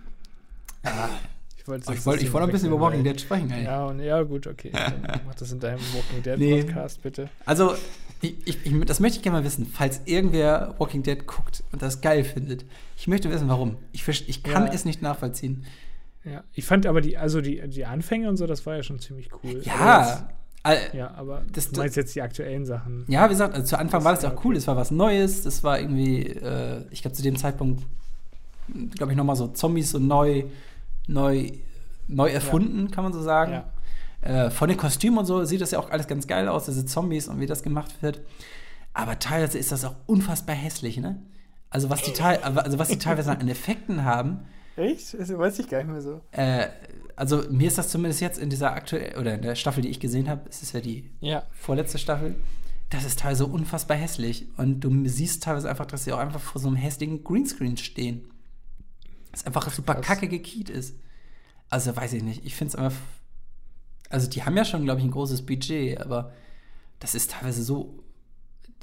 Ja, Ich wollte Oh, ich wollte ich wollte ein bisschen über Walking Dead sprechen. Ey. Ja, und, ja, gut, okay. <laughs> Dann mach das in deinem Walking Dead Nee. Podcast, bitte. Also, ich, ich, das möchte ich gerne mal wissen, falls irgendwer Walking Dead guckt und das geil findet. Ich möchte wissen, warum. Ich, ich kann Ja. es nicht nachvollziehen. Ja, ich fand aber die, also die, die Anfänge und so, das war ja schon ziemlich cool. Ja, jetzt, ja, aber Das- du meinst jetzt die aktuellen Sachen. ja, wie gesagt, also zu Anfang war das ja Ja, auch cool. Es war was Neues. Das war irgendwie, äh, ich glaube, zu dem Zeitpunkt, glaube ich, nochmal so Zombies so neu, neu, neu erfunden, kann man so sagen. Ja. Äh, von den Kostümen und so sieht das ja auch alles ganz geil aus, diese Zombies und wie das gemacht wird. Aber teilweise ist das auch unfassbar hässlich, ne? Also was die, teil also was die teilweise an Effekten haben, Echt? Das weiß ich gar nicht mehr so. äh, also mir ist das zumindest jetzt in dieser aktuellen, oder in der Staffel, die ich gesehen habe, es ist ja die Ja. vorletzte Staffel, das ist teilweise unfassbar hässlich. Und du siehst teilweise einfach, dass sie auch einfach vor so einem hässlichen Greenscreen stehen. Das einfach super Krass. kacke gekiet ist. Also weiß ich nicht. Ich finde es einfach. Also die haben ja schon, glaube ich, ein großes Budget, aber das ist teilweise so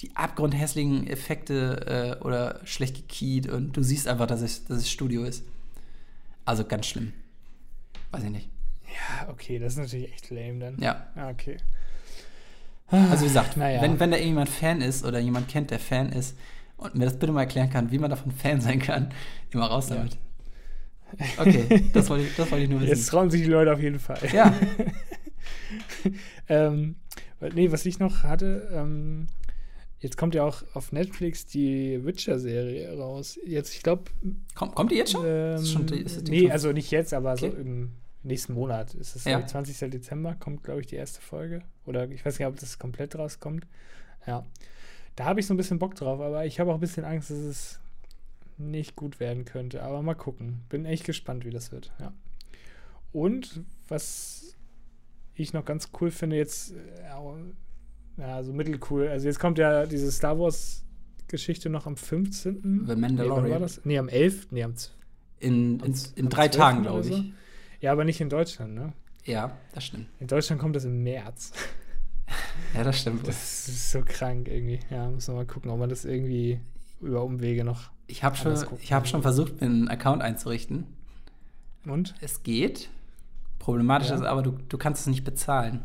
die abgrundhässlichen Effekte äh, oder schlecht gekiet und du siehst einfach, dass es, dass es Studio ist. Also ganz schlimm. Weiß ich nicht. Ja, okay, das ist natürlich echt lame dann. Ja. Ah, okay. Also wie gesagt, Naja. wenn, wenn da irgendjemand Fan ist oder jemand kennt, der Fan ist und mir das bitte mal erklären kann, wie man davon Fan sein kann, immer raus Ja. damit. Okay, das wollte ich, das wollte ich nur Jetzt wissen. trauen sich die Leute auf jeden Fall. Ja, <laughs> ähm, nee, was ich noch hatte, ähm, jetzt kommt ja auch auf Netflix die Witcher-Serie raus. Jetzt, ich glaube, Komm, kommt die jetzt schon? ähm, Ist schon die- ist nee, schon- also nicht jetzt, aber so Okay. im nächsten Monat ist es Ja. der 20. Dezember, kommt, glaube ich, die erste Folge. Oder ich weiß nicht, ob das komplett rauskommt. Ja. Da habe ich so ein bisschen Bock drauf, aber ich habe auch ein bisschen Angst, dass es nicht gut werden könnte. Aber mal gucken. Bin echt gespannt, wie das wird. Ja. Und was ich noch ganz cool finde, jetzt, äh, ja, so mittelcool. Also jetzt kommt ja diese Star Wars Geschichte noch am 15. The Nee, wann war Mandalorian. das? Nee, am 11. Nee, am, In, in, in drei 12. Tagen, glaube so. ich. Ja, aber nicht in Deutschland, ne? Ja, das stimmt. In Deutschland kommt das im März. <laughs> Ja, das stimmt. Das ist so krank irgendwie. Ja, muss man mal gucken, ob man das irgendwie über Umwege noch. Ich habe schon, ich hab schon versucht, mir einen Account einzurichten. Und? Es geht. Problematisch Ja. ist aber, du, du kannst es nicht bezahlen.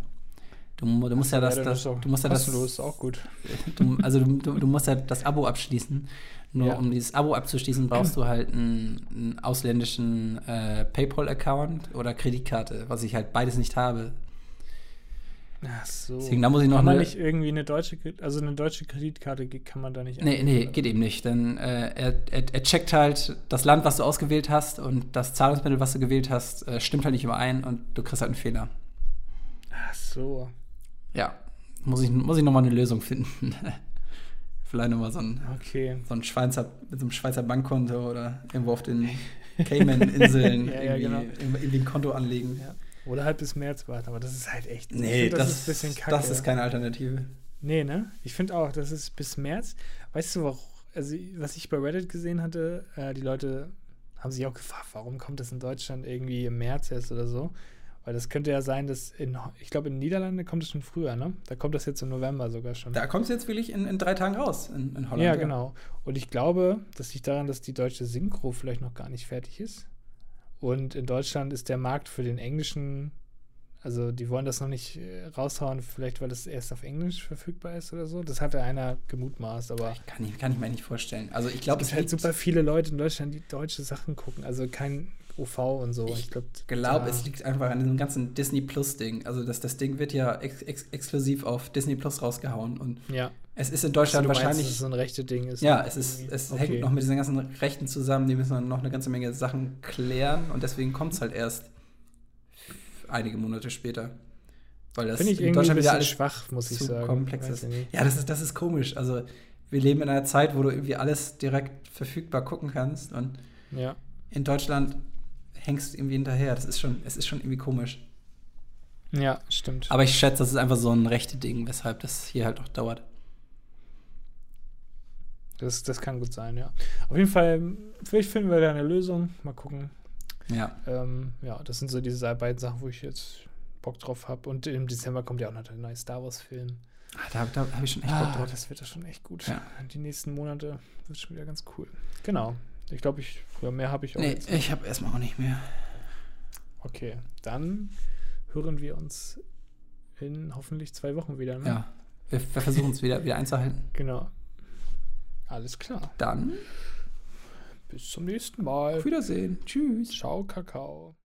Du, du musst ja das, das du musst ja das, ist auch gut. <laughs> du, also du, du, musst ja das Abo abschließen. Nur Ja. um dieses Abo abzuschließen, brauchst du halt einen, einen ausländischen äh, PayPal-Account oder Kreditkarte, was ich halt beides nicht habe. Ach so. Deswegen, da muss ich noch kann man eine- nicht irgendwie eine deutsche, also eine deutsche Kreditkarte kann man da nicht Nee, nee, geht eben nicht. Denn äh, er, er, er checkt halt das Land, was du ausgewählt hast und das Zahlungsmittel, was du gewählt hast, äh, stimmt halt nicht überein und du kriegst halt einen Fehler. Ach so. Ja, muss ich, muss ich nochmal eine Lösung finden. <laughs> Vielleicht nochmal so ein, Okay. so ein Schweizer, mit so einem Schweizer Bankkonto oder irgendwo auf den Cayman-Inseln <laughs> Ja, ja, irgendwie, genau. irgendwie ein Konto anlegen. Ja. Oder halt bis März warten, aber das ist halt echt. Nee, find, das, ist ein bisschen kacke. das ist keine Alternative. Nee, ne? Ich finde auch, das ist bis März. Weißt du, warum, also, was ich bei Reddit gesehen hatte, äh, die Leute haben sich auch gefragt, warum kommt das in Deutschland irgendwie im März erst oder so? Weil das könnte ja sein, dass in, ich glaube, in den Niederlanden kommt es schon früher, ne? Da kommt das jetzt im November sogar schon. Da kommt es jetzt wirklich in, in drei Tagen raus, in, in Holland. ja, genau. Und ich glaube, das liegt daran, dass die deutsche Synchro vielleicht noch gar nicht fertig ist. Und in Deutschland ist der Markt für den englischen, also die wollen das noch nicht äh, raushauen, vielleicht weil das erst auf Englisch verfügbar ist oder so. Das hatte einer gemutmaßt, aber Kann ich, kann ich mir nicht vorstellen. Also ich glaube, es gibt halt super viele Leute in Deutschland, die deutsche Sachen gucken. Also kein OV und so. Ich glaube, glaube, es liegt einfach an diesem ganzen Disney Plus Ding. Also das, das Ding wird ja ex ex exklusiv auf Disney Plus rausgehauen und Ja, es ist in also, Deutschland meinst, wahrscheinlich dass es so ein rechte Ding ist. Ja, es ist, es Okay. hängt noch mit diesen ganzen Rechten zusammen, die müssen noch eine ganze Menge Sachen klären und deswegen kommt es halt erst einige Monate später. Weil das Finde ich in irgendwie Deutschland wieder alles schwach, muss ich sagen. komplex ist. ich. Ja, das ist, das ist komisch. Also wir leben in einer Zeit, wo du irgendwie alles direkt verfügbar gucken kannst und Ja. in Deutschland hängst du irgendwie hinterher. Das ist schon, es ist schon irgendwie komisch. ja, stimmt. Aber ich schätze, das ist einfach so ein rechte Ding, weshalb das hier halt auch dauert. Das, das kann gut sein, ja. Auf jeden Fall, vielleicht finden wir da eine Lösung. Mal gucken. Ja. Ähm, ja, das sind so diese beiden Sachen, wo ich jetzt Bock drauf habe. Und im Dezember kommt ja auch noch der neue Star Wars-Film. Ah, Da, da habe ich schon echt Bock Ah, drauf. das wird ja schon echt gut. Ja. Die nächsten Monate wird schon wieder ganz cool. Genau. Ich glaube, ich, ja, mehr habe ich auch Nee, jetzt. ich habe erstmal auch nicht mehr. Okay, dann hören wir uns in hoffentlich zwei Wochen wieder. Ne? Ja. Wir, wir versuchen es wieder, wieder einzuhalten. <laughs> Genau. Alles klar. Dann Bis zum nächsten Mal. auf Wiedersehen. Tschüss. Ciao, Kakao.